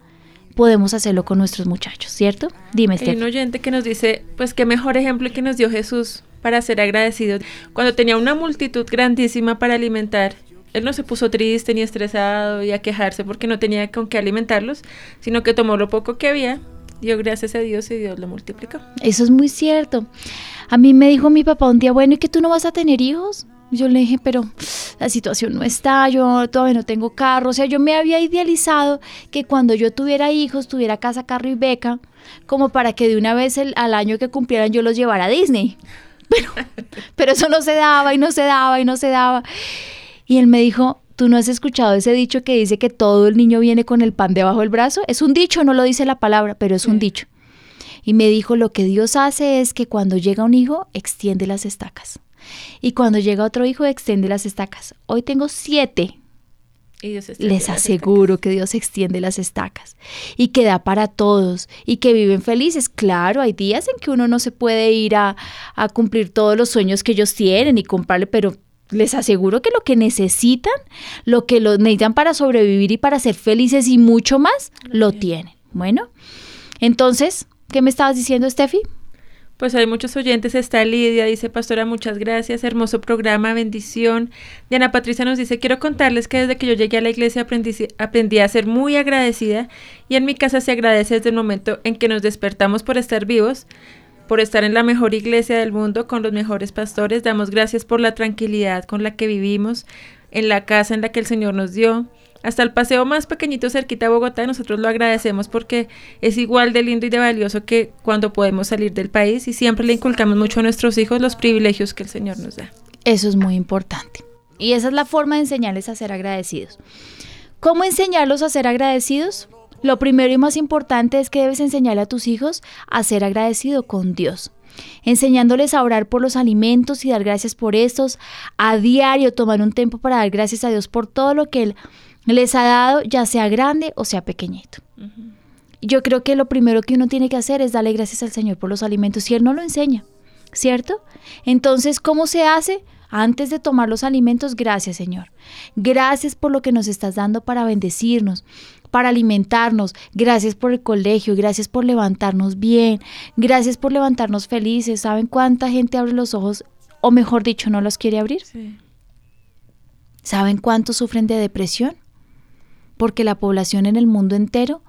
Podemos hacerlo con nuestros muchachos, ¿cierto? Dime, Hay un oyente que nos dice, pues qué mejor ejemplo que nos dio Jesús para ser agradecidos. Cuando tenía una multitud grandísima para alimentar, él no se puso triste ni estresado y a quejarse porque no tenía con qué alimentarlos, sino que tomó lo poco que había, dio gracias a Dios y Dios lo multiplicó. Eso es muy cierto. A mí me dijo mi papá un día, bueno, ¿y que tú no vas a tener hijos? Yo le dije, pero la situación no está, yo todavía no tengo carro. O sea, yo me había idealizado que cuando yo tuviera hijos, tuviera casa, carro y beca, como para que de una vez el- al año que cumplieran yo los llevara a Disney. Pero, pero eso no se daba y no se daba y no se daba. Y él me dijo, ¿tú no has escuchado ese dicho que dice que todo el niño viene con el pan debajo del brazo? Es un dicho, no lo dice la palabra, pero es un Sí. dicho. Y me dijo, lo que Dios hace es que cuando llega un hijo, extiende las estacas. Y cuando llega otro hijo, extiende las estacas. Hoy tengo siete. Y Dios Les aseguro que Dios extiende las estacas y que da para todos y que viven felices. Claro, hay días en que uno no se puede ir a, a cumplir todos los sueños que ellos tienen y comprarle, pero les aseguro que lo que necesitan, lo que lo necesitan para sobrevivir y para ser felices y mucho más, lo tienen. Bueno, entonces, ¿qué me estabas diciendo, Steffi? Pues hay muchos oyentes, está Lidia, dice Pastora, muchas gracias, hermoso programa, bendición. Diana Patricia nos dice, quiero contarles que desde que yo llegué a la iglesia aprendí, a ser muy agradecida y en mi casa se agradece desde el momento en que nos despertamos por estar vivos, por estar en la mejor iglesia del mundo con los mejores pastores. Damos gracias por la tranquilidad con la que vivimos, en la casa en la que el Señor nos dio. Hasta el paseo más pequeñito cerquita a Bogotá, nosotros lo agradecemos porque es igual de lindo y de valioso que cuando podemos salir del país y siempre le inculcamos mucho a nuestros hijos los privilegios que el Señor nos da. Eso es muy importante. Y esa es la forma de enseñarles a ser agradecidos. ¿Cómo enseñarlos a ser agradecidos? Lo primero y más importante es que debes enseñarle a tus hijos a ser agradecido con Dios. Enseñándoles a orar por los alimentos y dar gracias por estos. A diario tomar un tiempo para dar gracias a Dios por todo lo que Él les ha dado, ya sea grande o sea pequeñito. Yo creo que lo primero que uno tiene que hacer es darle gracias al Señor por los alimentos si Él no lo enseña, ¿cierto? Entonces, ¿cómo se hace? Antes de tomar los alimentos, gracias Señor. Gracias por lo que nos estás dando para bendecirnos, para alimentarnos. Gracias por el colegio, gracias por levantarnos bien, gracias por levantarnos felices. ¿Saben cuánta gente abre los ojos? O mejor dicho, no los quiere abrir. Sí. ¿Saben cuántos sufren de depresión? Porque la población en el mundo entero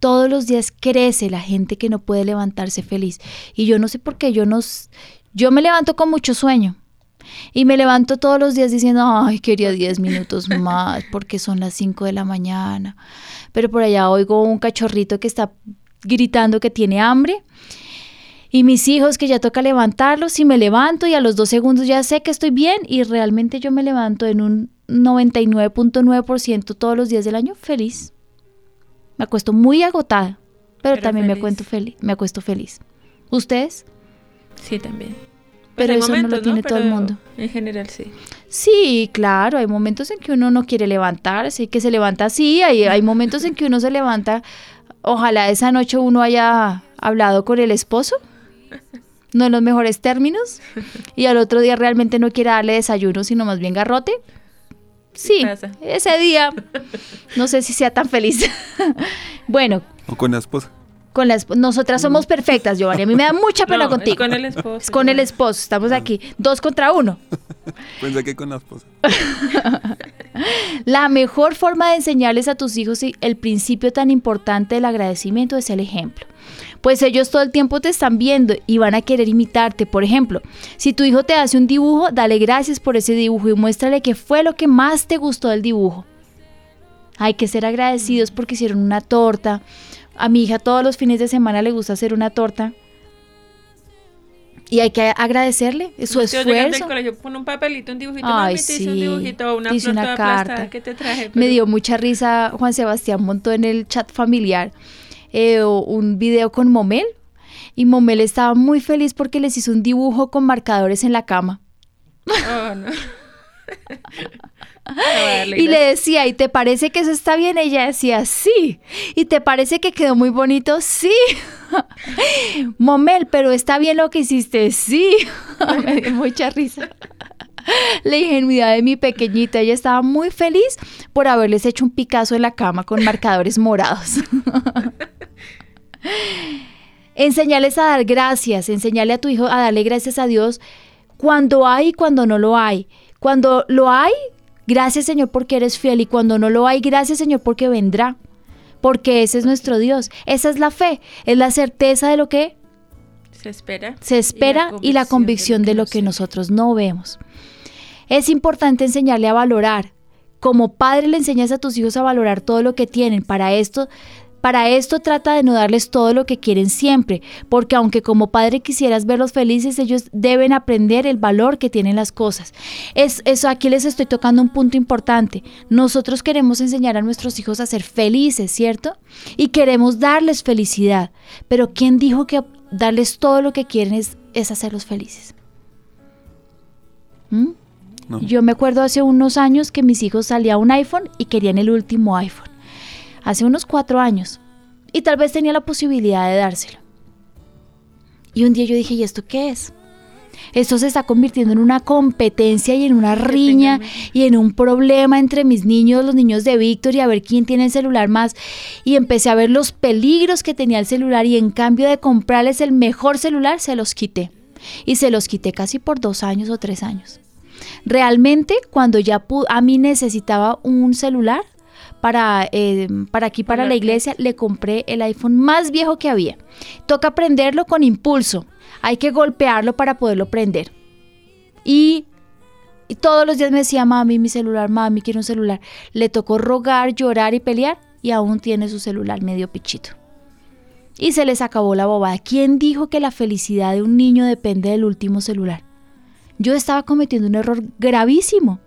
todos los días crece la gente que no puede levantarse feliz. Y yo no sé por qué, yo no yo me levanto con mucho sueño. Y me levanto todos los días diciendo, ay, quería 10 minutos más porque son las 5 de la mañana. Pero por allá oigo un cachorrito que está gritando que tiene hambre. Y mis hijos que ya toca levantarlos y me levanto y a los dos segundos ya sé que estoy bien y realmente yo me levanto en un 99.9% todos los días del año feliz. Me acuesto muy agotada, pero, Pero también me, feliz. acuesto feliz, me acuesto feliz. ¿Ustedes? Sí, también. Pero hay eso no lo tiene todo el mundo. En general, sí. Sí, claro, hay momentos en que uno no quiere levantarse y que se levanta así, hay, hay momentos en que uno se levanta, ojalá esa noche uno haya hablado con el esposo, no en los mejores términos, y al otro día realmente no quiera darle desayuno, sino más bien garrote. Sí, pasa. ese día no sé si sea tan feliz. bueno, O con la esposa. con las nosotras somos perfectas, Giovanni, a mí me da mucha pena No, contigo. Es con el esposo. Es con el esposo, estamos aquí, dos contra uno. Pensé que con la esposa. La mejor forma de enseñarles a tus hijos y el principio tan importante del agradecimiento es el ejemplo. Pues ellos todo el tiempo te están viendo y van a querer imitarte. Por ejemplo, si tu hijo te hace un dibujo, dale gracias por ese dibujo y muéstrale qué fue lo que más te gustó del dibujo. Hay que ser agradecidos porque hicieron una torta. A mi hija todos los fines de semana le gusta hacer una torta. Y hay que agradecerle su esfuerzo. colegio, pon un papelito, un dibujito, Ay, sí. un dibujito, una, hice una carta. que te traje. Me dio mucha risa, Juan Sebastián montó en el chat familiar eh, un video con Momel. Y Momel estaba muy feliz porque les hizo un dibujo con marcadores en la cama. Oh, no. y le decía, ¿y te parece que eso está bien? Ella decía, sí. ¿Y te parece que quedó muy bonito? Sí. Momel, pero está bien lo que hiciste, sí. Me dio mucha risa. La ingenuidad de mi pequeñita, ella estaba muy feliz por haberles hecho un Picasso en la cama con marcadores morados. Enseñales a dar gracias, enseñale a tu hijo a darle gracias a Dios cuando hay y cuando no lo hay. Cuando lo hay, Gracias Señor porque eres fiel y cuando no lo hay, gracias Señor porque vendrá. Porque ese es nuestro Dios. Esa es la fe, es la certeza de lo que se espera. Se espera y la convicción, de lo que, nosotros no vemos. Es importante enseñarle a valorar. Como padre le enseñas a tus hijos a valorar todo lo que tienen. Para esto para esto trata de no darles todo lo que quieren siempre, porque aunque como padre quisieras verlos felices, ellos deben aprender el valor que tienen las cosas. Es, eso aquí les estoy tocando un punto importante. Nosotros queremos enseñar a nuestros hijos a ser felices, ¿cierto? Y queremos darles felicidad. Pero ¿quién dijo que darles todo lo que quieren es, hacerlos felices? ¿Mm? Yo me acuerdo hace unos años que mis hijos salían un iPhone y querían el último iPhone hace unos cuatro años, y tal vez tenía la posibilidad de dárselo. Y un día yo dije, ¿y esto qué es? Esto se está convirtiendo en una competencia y en una riña y en un problema entre mis niños, los niños de Víctor y a ver quién tiene el celular más. Y empecé a ver los peligros que tenía el celular y en cambio de comprarles el mejor celular, se los quité. Y se los quité casi por dos años o tres años. Realmente, cuando ya a mí necesitaba un celular, para, eh, para aquí, para la iglesia, le compré el iPhone más viejo que había. Toca prenderlo con impulso. Hay que golpearlo para poderlo prender. Y, y todos los días me decía, mami, mi celular, mami, quiero un celular. Le tocó rogar, llorar y pelear y aún tiene su celular medio pichito. Y se les acabó la bobada. ¿Quién dijo que la felicidad de un niño depende del último celular? Yo estaba cometiendo un error gravísimo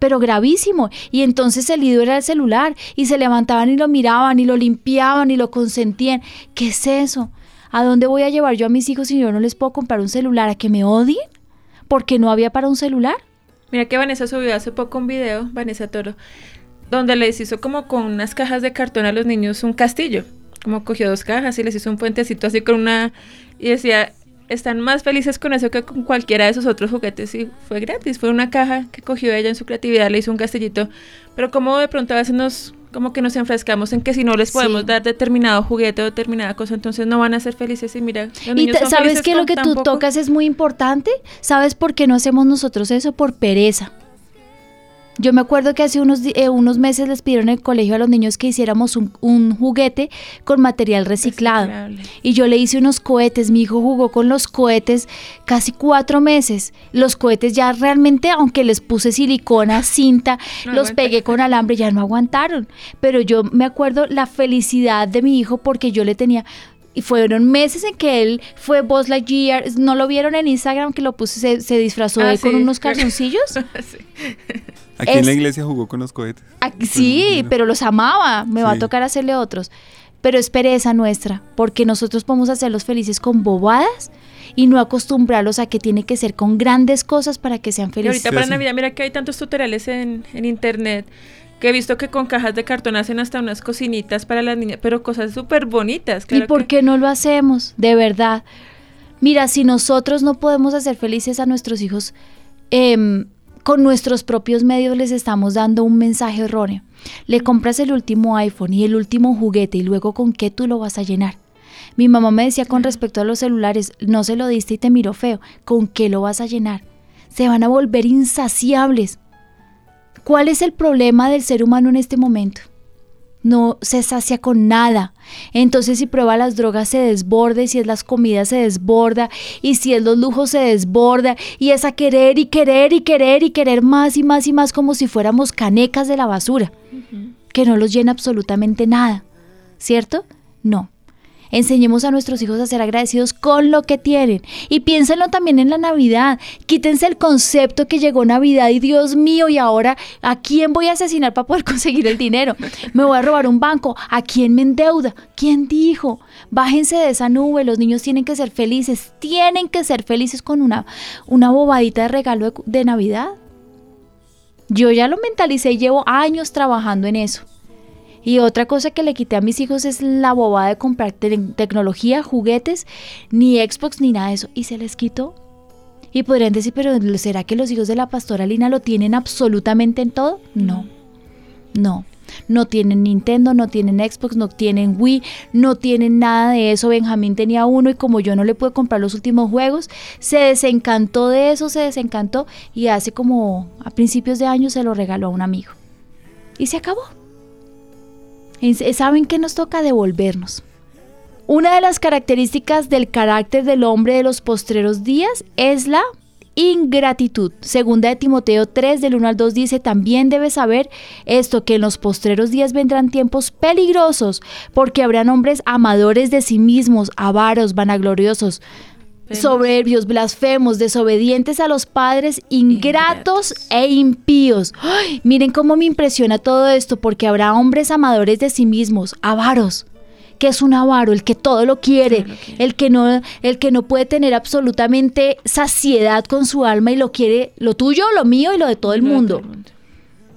pero gravísimo. Y entonces el ídolo era el celular y se levantaban y lo miraban y lo limpiaban y lo consentían. ¿Qué es eso? ¿A dónde voy a llevar yo a mis hijos si yo no les puedo comprar un celular? ¿A que me odien? ¿Porque no había para un celular? Mira que Vanessa subió hace poco un video, Vanessa Toro, donde les hizo como con unas cajas de cartón a los niños un castillo. Como cogió dos cajas y les hizo un puentecito así con una... Y decía, están más felices con eso que con cualquiera de esos otros juguetes y fue gratis, fue una caja que cogió ella en su creatividad, le hizo un castillito, pero como de pronto a veces nos como que nos enfrescamos en que si no les podemos dar determinado juguete o determinada cosa, entonces no van a ser felices y mira, los y sabes que lo que tú tocas es muy importante, ¿sabes por qué no hacemos nosotros eso? Por pereza. Yo me acuerdo que hace unos, eh, unos meses les pidieron en el colegio a los niños que hiciéramos un, juguete con material reciclado. Y yo le hice unos cohetes. Mi hijo jugó con los cohetes casi cuatro meses. Los cohetes ya realmente, aunque les puse silicona, cinta, los pegué con alambre, ya no aguantaron. Pero yo me acuerdo la felicidad de mi hijo porque yo le tenía y fueron meses en que él fue Buzz Lightyear. ¿No lo vieron en Instagram que lo puse, se, disfrazó ah, con unos calzoncillos? sí. Aquí en la iglesia jugó con los cohetes. sí, pero los amaba. Me va a tocar hacerle otros. Pero es pereza nuestra, porque nosotros podemos hacerlos felices con bobadas y no acostumbrarlos a que tiene que ser con grandes cosas para que sean felices. Y ahorita para Navidad, mira que hay tantos tutoriales en, en internet que he visto que con cajas de cartón hacen hasta unas cocinitas para las niñas, pero cosas súper bonitas. ¿Y por qué no lo hacemos? De verdad. Mira, si nosotros no podemos hacer felices a nuestros hijos, eh, con nuestros propios medios les estamos dando un mensaje erróneo. Le compras el último iPhone y el último juguete y luego con qué tú lo vas a llenar. Mi mamá me decía con respecto a los celulares, no se lo diste y te miró feo, ¿con qué lo vas a llenar? Se van a volver insaciables. ¿Cuál es el problema del ser humano en este momento? No se sacia con nada. Entonces si prueba las drogas se desborda y si es las comidas se desborda y si es los lujos se desborda y es a querer y querer y querer y querer más y más y más como si fuéramos canecas de la basura, que no los llena absolutamente nada. ¿Cierto? No. Enseñemos a nuestros hijos a ser agradecidos con lo que tienen. Y piénsenlo también en la Navidad. Quítense el concepto que llegó Navidad y Dios mío, y ahora ¿a quién voy a asesinar para poder conseguir el dinero? ¿Me voy a robar un banco? ¿A quién me endeuda? ¿Quién dijo? Bájense de esa nube, los niños tienen que ser felices, tienen que ser felices con una, una bobadita de regalo de, de Navidad. Yo ya lo mentalicé y llevo años trabajando en eso. Y otra cosa que le quité a mis hijos es la bobada de comprar tecnología, juguetes, ni Xbox ni nada de eso. Y se les quitó. Y podrían decir, pero ¿será que los hijos de la pastora Lina lo tienen absolutamente en todo? No, no. No tienen Nintendo, no tienen Xbox, no tienen Wii, no tienen nada de eso. Benjamín tenía uno y como yo no le pude comprar los últimos juegos, se desencantó de eso, se desencantó y hace como a principios de año se lo regaló a un amigo. Y se acabó. ¿Saben qué nos toca devolvernos? Una de las características del carácter del hombre de los postreros días es la ingratitud. Segunda de Timoteo 3 del 1 al 2 dice, también debes saber esto, que en los postreros días vendrán tiempos peligrosos, porque habrán hombres amadores de sí mismos, avaros, vanagloriosos, soberbios, blasfemos, desobedientes a los padres, ingratos, e impíos. miren cómo me impresiona todo esto, porque habrá hombres amadores de sí mismos, avaros. que es un avaro? El que todo lo quiere, el que no, el que no puede tener absolutamente saciedad con su alma y lo quiere, lo tuyo, lo mío y lo de todo el mundo.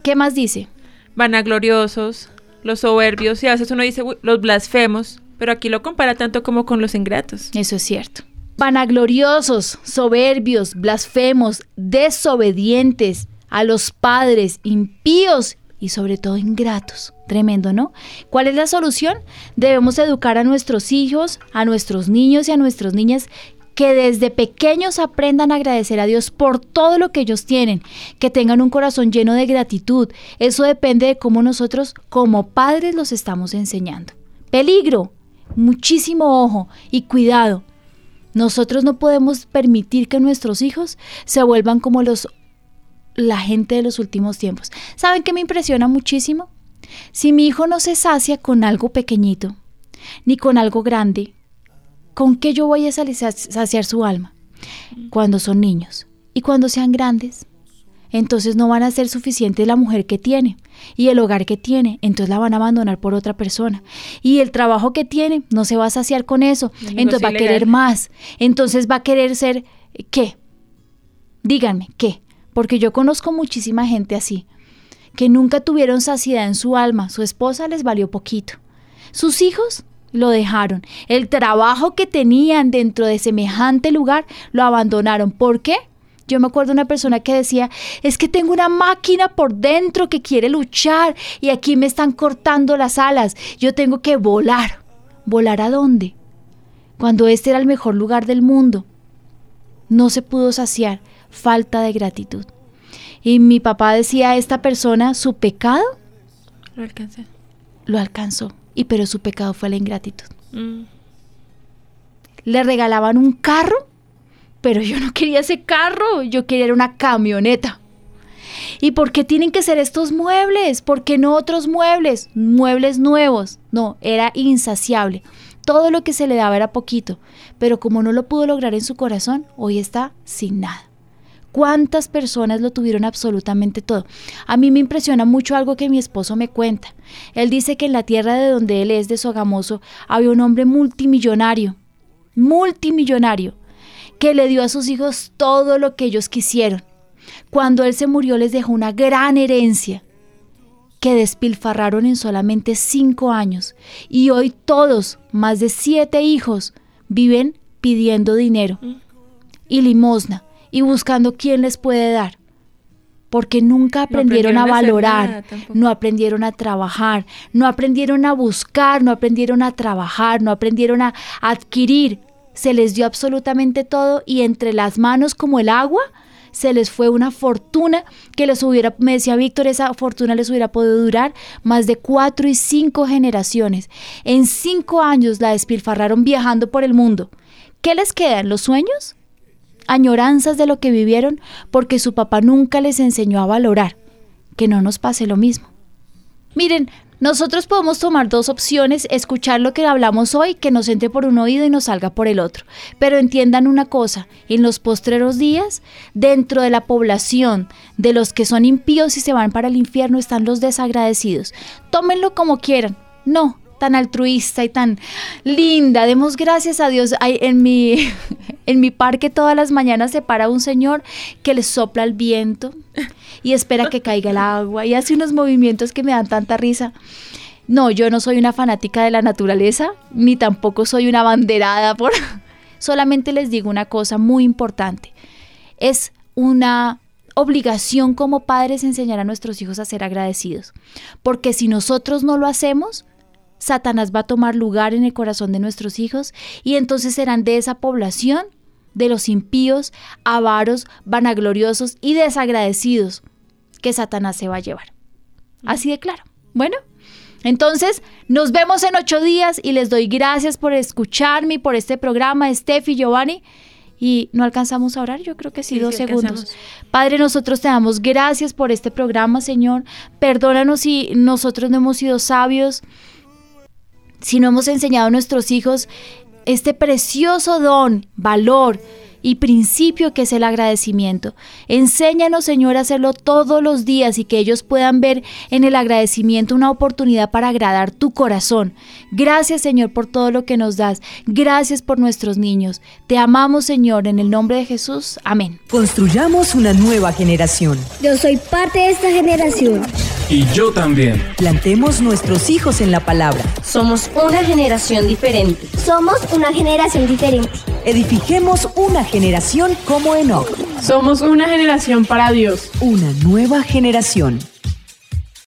¿Qué más dice? Vanagloriosos, los soberbios, y a veces uno dice los blasfemos, pero aquí lo compara tanto como con los ingratos. Eso es cierto vanagloriosos, soberbios, blasfemos, desobedientes a los padres, impíos y sobre todo ingratos. Tremendo, ¿no? ¿Cuál es la solución? Debemos educar a nuestros hijos, a nuestros niños y a nuestras niñas que desde pequeños aprendan a agradecer a Dios por todo lo que ellos tienen, que tengan un corazón lleno de gratitud. Eso depende de cómo nosotros como padres los estamos enseñando. Peligro, muchísimo ojo y cuidado. Nosotros no podemos permitir que nuestros hijos se vuelvan como los la gente de los últimos tiempos. ¿Saben qué me impresiona muchísimo? Si mi hijo no se sacia con algo pequeñito, ni con algo grande, ¿con qué yo voy a saciar su alma? Cuando son niños y cuando sean grandes entonces no van a ser suficiente la mujer que tiene y el hogar que tiene, entonces la van a abandonar por otra persona. Y el trabajo que tiene no se va a saciar con eso, entonces va a querer más, entonces va a querer ser ¿qué? Díganme, ¿qué? Porque yo conozco muchísima gente así, que nunca tuvieron saciedad en su alma, su esposa les valió poquito. Sus hijos lo dejaron. El trabajo que tenían dentro de semejante lugar lo abandonaron. ¿Por qué? Yo me acuerdo de una persona que decía, es que tengo una máquina por dentro que quiere luchar y aquí me están cortando las alas. Yo tengo que volar. ¿Volar a dónde? Cuando este era el mejor lugar del mundo. No se pudo saciar, falta de gratitud. Y mi papá decía a esta persona, su pecado lo alcanzó. Lo alcanzó, y pero su pecado fue la ingratitud. Mm. Le regalaban un carro pero yo no quería ese carro, yo quería una camioneta. ¿Y por qué tienen que ser estos muebles? ¿Por qué no otros muebles? Muebles nuevos. No, era insaciable. Todo lo que se le daba era poquito, pero como no lo pudo lograr en su corazón, hoy está sin nada. ¿Cuántas personas lo tuvieron absolutamente todo? A mí me impresiona mucho algo que mi esposo me cuenta. Él dice que en la tierra de donde él es de Sogamoso había un hombre multimillonario, multimillonario, que le dio a sus hijos todo lo que ellos quisieron. Cuando él se murió les dejó una gran herencia que despilfarraron en solamente cinco años y hoy todos, más de siete hijos, viven pidiendo dinero y limosna y buscando quién les puede dar. Porque nunca aprendieron, a valorar, no aprendieron a trabajar, no aprendieron a buscar, no aprendieron a trabajar, no aprendieron a adquirir se les dio absolutamente todo y entre las manos como el agua se les fue una fortuna que les hubiera, me decía Víctor, esa fortuna les hubiera podido durar más de cuatro y cinco generaciones. En cinco años la despilfarraron viajando por el mundo. ¿Qué les quedan? ¿Los sueños? Añoranzas de lo que vivieron porque su papá nunca les enseñó a valorar. Que no nos pase lo mismo. Miren, nosotros podemos tomar dos opciones, escuchar lo que hablamos hoy, que nos entre por un oído y nos salga por el otro. Pero entiendan una cosa, en los postreros días, dentro de la población de los que son impíos y se van para el infierno están los desagradecidos. Tómenlo como quieran. No, tan altruista y tan linda. Demos gracias a Dios. en, mi, en mi parque todas las mañanas se para un señor que le sopla el viento y espera que caiga el agua y hace unos movimientos que me dan tanta risa. No, yo no soy una fanática de la naturaleza, ni tampoco soy una banderada por... Solamente les digo una cosa muy importante. Es una obligación como padres enseñar a nuestros hijos a ser agradecidos. Porque si nosotros no lo hacemos, Satanás va a tomar lugar en el corazón de nuestros hijos y entonces serán de esa población de los impíos, avaros, vanagloriosos y desagradecidos que Satanás se va a llevar. Así de claro. Bueno, entonces nos vemos en ocho días y les doy gracias por escucharme y por este programa, Steffi, Giovanni. Y no alcanzamos a orar, yo creo que sí, dos segundos. Padre, nosotros te damos gracias por este programa, Señor. Perdónanos si nosotros no hemos sido sabios, si no hemos enseñado a nuestros hijos este precioso don, valor, y principio que es el agradecimiento. Enséñanos, Señor, a hacerlo todos los días y que ellos puedan ver en el agradecimiento una oportunidad para agradar tu corazón. Gracias, Señor, por todo lo que nos das. Gracias por nuestros niños. Te amamos, Señor, en el nombre de Jesús. Amén. Construyamos una nueva generación. Yo soy parte de esta generación. Y yo también. Plantemos nuestros hijos en la palabra. Somos una generación diferente. Somos una generación diferente. Edifiquemos una generación como Enoch. Somos una generación para Dios. Una nueva generación.